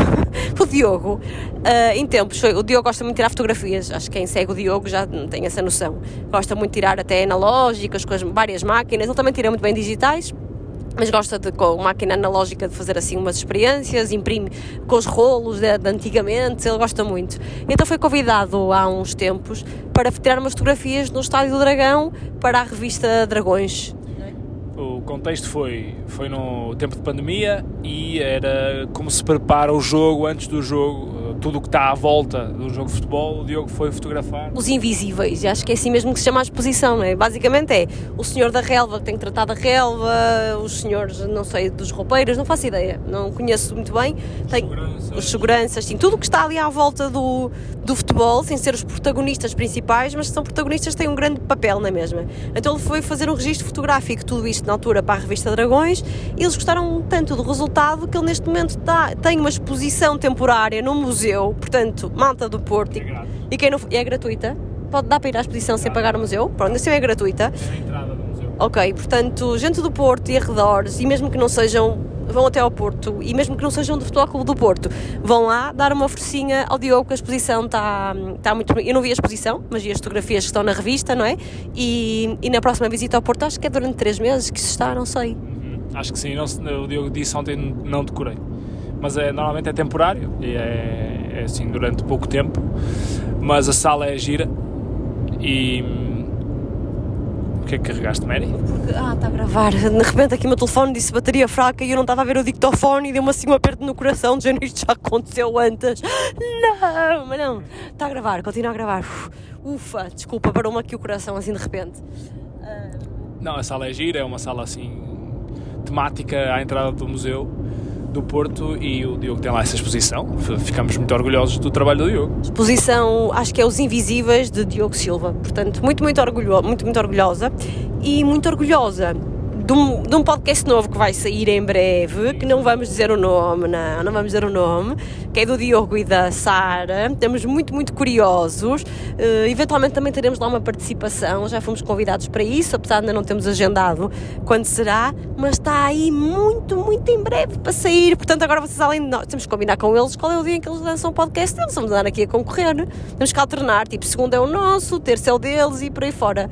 o Diogo, ah, em tempos, foi, o Diogo gosta muito de tirar fotografias. Acho que quem segue o Diogo já tem essa noção. Gosta muito de tirar até analógicas, com as várias máquinas. Ele também tira muito bem digitais. Mas gosta de, com máquina analógica de fazer assim umas experiências, imprime com os rolos de, de antigamente, ele gosta muito. Então foi convidado há uns tempos para tirar umas fotografias no Estádio do Dragão para a revista Dragões. Contexto foi, foi no tempo de pandemia e era como se prepara o jogo antes do jogo, tudo o que está à volta do jogo de futebol, o Diogo foi fotografar. Os invisíveis, acho que é assim mesmo que se chama a exposição, não é? Basicamente é o senhor da relva que tem que tratar da relva, os senhores, não sei, dos roupeiros, não faço ideia, não conheço muito bem. Tem seguranças. os seguranças, sim, tudo o que está ali à volta do, do futebol, sem ser os protagonistas principais, mas são protagonistas que têm um grande papel na mesma. Então ele foi fazer um registro fotográfico, tudo isto na altura para a revista Dragões, e eles gostaram tanto do resultado que ele neste momento tá- tem uma exposição temporária no museu, portanto, Malta do Porto, É e quem não, é gratuita. Pode dar para ir à exposição sem pagar o museu. Pronto, assim é gratuita. É a entrada do museu. Ok, portanto, gente do Porto e arredores, e mesmo que não sejam, vão até ao Porto, e mesmo que não sejam do Futebol Clube do Porto, vão lá dar uma forcinha ao Diogo, que a exposição está, está muito. Eu não vi a exposição, mas vi as fotografias que estão na revista, não é? E, e na próxima visita ao Porto, acho que é durante três meses que isso está, não sei. Uhum. Acho que sim, não, se- o Diogo disse ontem, não decorei. Mas é, normalmente é temporário e é, é assim durante pouco tempo. Mas a sala é gira e. O que é que carregaste, Mary? Porque, ah, está a gravar. De repente aqui o meu telefone disse bateria fraca e eu não estava a ver o dictofone e deu-me assim um aperto no coração, dizendo isto já aconteceu antes. Não, mas não. Está a gravar, continua a gravar. Ufa, desculpa, parou-me aqui o coração assim de repente. Não, a sala é gira, é uma sala assim temática à entrada do museu do Porto e o Diogo tem lá essa exposição. Ficamos muito orgulhosos do trabalho do Diogo. Exposição, acho que é Os Invisíveis de Diogo Silva. Portanto, muito, muito, orgulho, muito, muito orgulhosa e muito orgulhosa de um, de um podcast novo que vai sair em breve, que não vamos dizer o nome, não, não vamos dizer o nome, que é do Diogo e da Sara. Estamos muito, muito curiosos. Eh, eventualmente também teremos lá uma participação, já fomos convidados para isso, apesar de ainda não termos agendado quando será, mas está aí muito, muito em breve para sair. Portanto, agora vocês, além de nós, temos que combinar com eles qual é o dia em que eles lançam o podcast deles. Vamos andar aqui a concorrer. Temos que alternar, tipo, segundo é o nosso, terça é o deles e por aí fora.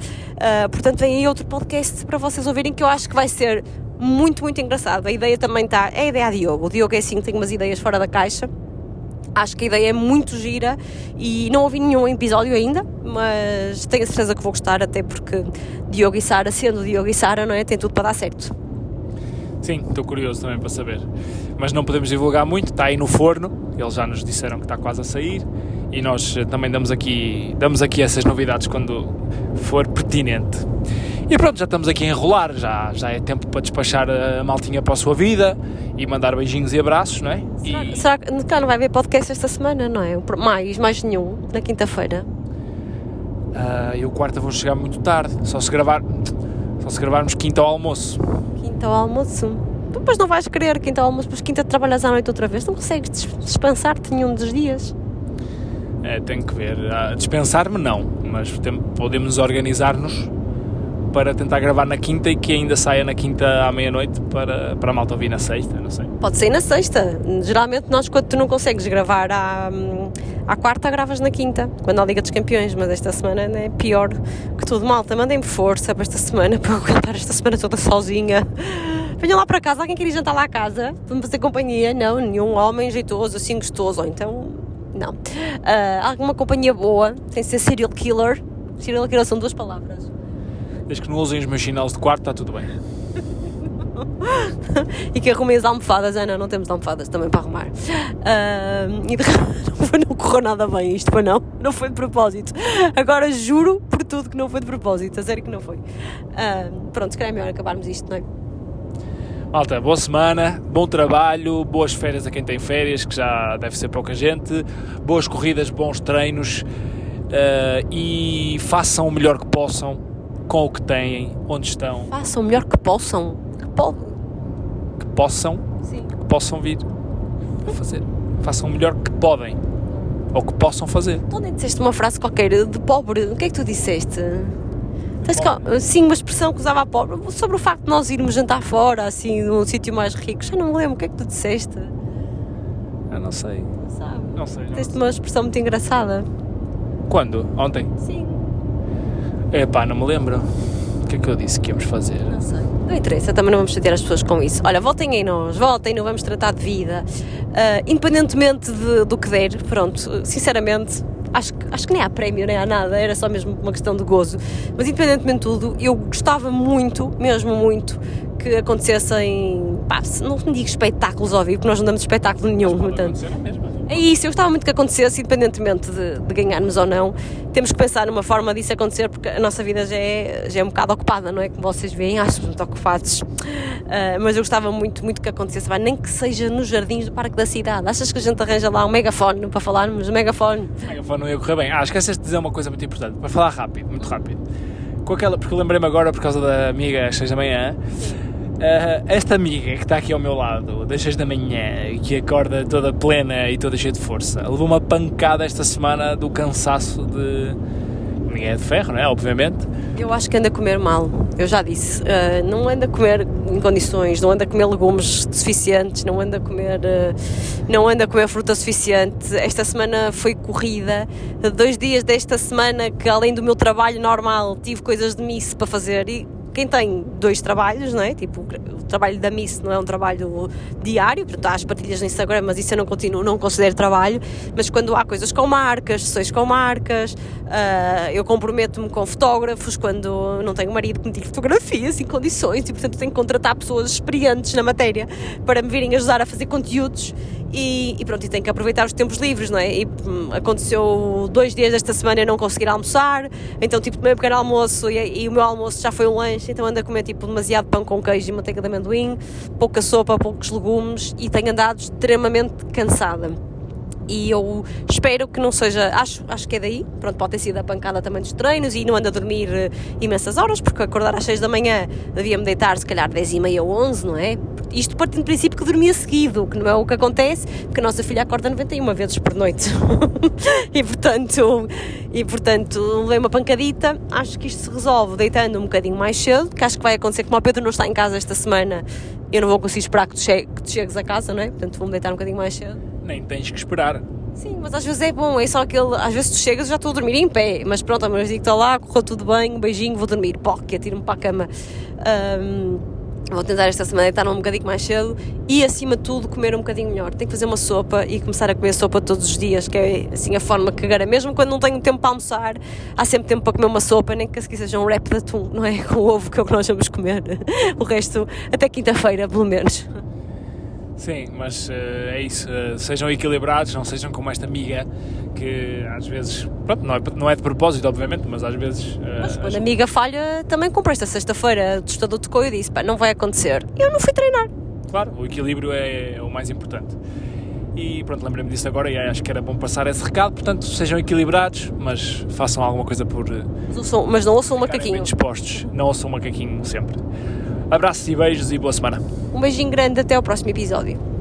Ah, portanto, vem aí outro podcast para vocês ouvirem que eu acho que vai ser muito, muito engraçado. A ideia também está. É a ideia de Diogo. O Diogo é assim, tem umas ideias fora da caixa. Acho que a ideia é muito gira e não ouvi nenhum episódio ainda, mas tenho a certeza que vou gostar, até porque Diogo e Sara, sendo Diogo e Sara, não é? Tem tudo para dar certo. Sim, estou curioso também para saber. Mas não podemos divulgar muito, está aí no forno, eles já nos disseram que está quase a sair e nós eh, também damos aqui, damos aqui essas novidades quando for pertinente. E pronto, já estamos aqui a enrolar, já, já é tempo para despachar a maltinha para a sua vida e mandar beijinhos e abraços, não é? Será, E- será que cá não vai haver podcast esta semana, não é? Mais, mais nenhum, na quinta-feira. Ah, eu quarta vou chegar muito tarde, só se gravar, só se gravarmos quinta ao almoço. Quinta ao almoço. Depois não vais querer quinta ao almoço, depois quinta trabalhas à noite outra vez. Não consegues dispensar-te nenhum dos dias. É, tenho que ver. Ah, Dispensar-me não, mas tem- podemos organizar-nos para tentar gravar na quinta e que ainda saia na quinta à meia-noite para, para a malta ouvir na sexta, não sei. Pode ser na sexta. Geralmente nós, quando tu não consegues gravar à, à quarta, gravas na quinta, quando há Liga dos Campeões. Mas esta semana é pior que tudo. Malta, mandem-me força para esta semana, para eu aguentar esta semana toda sozinha. Venham lá para casa, alguém quer ir jantar lá à casa para me fazer companhia? Não, nenhum homem jeitoso, assim gostoso, ou então, não. Ah, alguma companhia boa, sem ser serial killer. Serial killer são duas palavras. Desde que não usem os meus chinelos de quarto, está tudo bem. e que arrumei as almofadas. Ah, não, não temos almofadas também para arrumar. Ah, e de... não, foi, não correu nada bem isto, foi não. Não foi de propósito. Agora juro por tudo que não foi de propósito. A sério que não foi. Ah, pronto, se calhar é melhor acabarmos isto, não é? Malta, boa semana, bom trabalho, boas férias a quem tem férias, que já deve ser pouca gente, boas corridas, bons treinos eh, e façam o melhor que possam com o que têm, onde estão, Façam o melhor que possam. Que po... que possam, Sim. que possam vir a fazer. Façam o melhor que podem ou que possam fazer. Tu onde disseste uma frase qualquer de pobre? O que é que tu disseste? Tens que- sim, uma expressão que usava a pobre sobre o facto de nós irmos jantar fora, assim, num sítio mais rico. Já não me lembro o que é que tu disseste. Eu não sei, Não sabe? não sei. Sei. uma expressão muito engraçada. Quando? Ontem? Sim. Epá, não me lembro. O que é que eu disse que íamos fazer? Não sei. Não interessa, também não vamos chatear as pessoas com isso. Olha, votem em nós, votem, não vamos tratar de vida. Ah, independentemente de- do que der, pronto, sinceramente, acho, que- acho que nem há prémio, nem há nada, era só mesmo uma questão de gozo. Mas independentemente de tudo, eu gostava muito, mesmo muito, que acontecessem, pá, não digo espetáculos ao vivo, porque nós não damos espetáculo nenhum, Pode portanto. É isso, eu gostava muito que acontecesse, independentemente de, de ganharmos ou não. Temos que pensar numa forma disso acontecer, porque a nossa vida já é, já é um bocado ocupada, não é? Como vocês veem, acho muito ocupados. Ah, mas eu gostava muito, muito que acontecesse, vai, nem que seja nos jardins do Parque da Cidade. Achas que a gente arranja lá um megafone para falarmos? Um megafone? O megafone não ia correr bem. Ah, esqueceste de dizer uma coisa muito importante, para falar rápido, muito rápido. Com aquela, porque eu lembrei-me agora, por causa da amiga às 6 da manhã, ah, esta amiga que está aqui ao meu lado, das 6 da manhã, que acorda toda plena e toda cheia de força, levou uma pancada esta semana do cansaço de. Ninguém é de ferro, não é? Obviamente. Eu acho que anda a comer mal, eu já disse. Ah, não anda a comer em condições, não anda a comer legumes suficientes, não anda a comer, ah, não anda a comer fruta suficiente. Esta semana foi corrida, dois dias desta semana que além do meu trabalho normal tive coisas de miss para fazer e quem tem dois trabalhos, não é? Tipo, o trabalho da Miss não é um trabalho diário, portanto há as partilhas no Instagram, mas isso eu não continuo, não considero trabalho. Mas quando há coisas com marcas, sessões com marcas, ah, eu comprometo-me com fotógrafos quando não tenho marido que me tire fotografias em condições e, portanto, tenho que contratar pessoas experientes na matéria para me virem ajudar a fazer conteúdos. E, e pronto, e tenho que aproveitar os tempos livres, não é? E hum, aconteceu dois dias desta semana eu não conseguir almoçar, então tipo tomei um pequeno almoço e, e o meu almoço já foi um lanche, então ando a comer tipo demasiado pão com queijo e manteiga de amendoim, pouca sopa, poucos legumes e tenho andado extremamente cansada. E eu espero que não seja, acho, acho que é daí, pronto, pode ter sido a pancada também dos treinos e não ando a dormir eh, imensas horas, porque acordar às 6 da manhã devia-me deitar se calhar 10 e meia ou 11, não é? Isto partindo do princípio que dormia seguido, que não é o que acontece, porque a nossa filha acorda 91 vezes por noite. e portanto, e portanto, levei uma pancadita, acho que isto se resolve deitando um bocadinho mais cedo, que acho que vai acontecer, como o Pedro não está em casa esta semana, eu não vou conseguir esperar que tu, che que tu chegues a casa, não é? Portanto, vou-me deitar um bocadinho mais cedo. Nem tens que esperar. Sim, mas às vezes é bom, é só aquele. Às vezes tu chegas e já estou a dormir em pé, mas pronto, a menos digo que estou lá, correu tudo bem, um beijinho, vou dormir, pó, que atiro-me para a cama. Ahm, Vou tentar esta semana deitar um bocadinho mais cedo e, acima de tudo, comer um bocadinho melhor. Tenho que fazer uma sopa e começar a comer sopa todos os dias, que é assim a forma que gara. Mesmo quando não tenho tempo para almoçar, há sempre tempo para comer uma sopa, nem que seja um wrap de atum, não é? Com ovo que é o que nós vamos comer. O resto, até quinta-feira, pelo menos. Sim, mas uh, é isso. Uh, sejam equilibrados, não sejam como esta amiga que às vezes, pronto, não é, não é de propósito, obviamente, mas às vezes. Uh, mas quando a amiga falha, também comprei esta sexta-feira, o testador tocou e disse: pá, não vai acontecer. E eu não fui treinar. Claro, o equilíbrio é, é o mais importante. E pronto, lembrei-me disso agora e acho que era bom passar esse recado. Portanto, sejam equilibrados, mas façam alguma coisa por. Mas, ouçam, mas não ouçam um macaquinho. dispostos, não ouçam um macaquinho sempre. Abraços e beijos e boa semana. Um beijinho grande, até ao próximo episódio.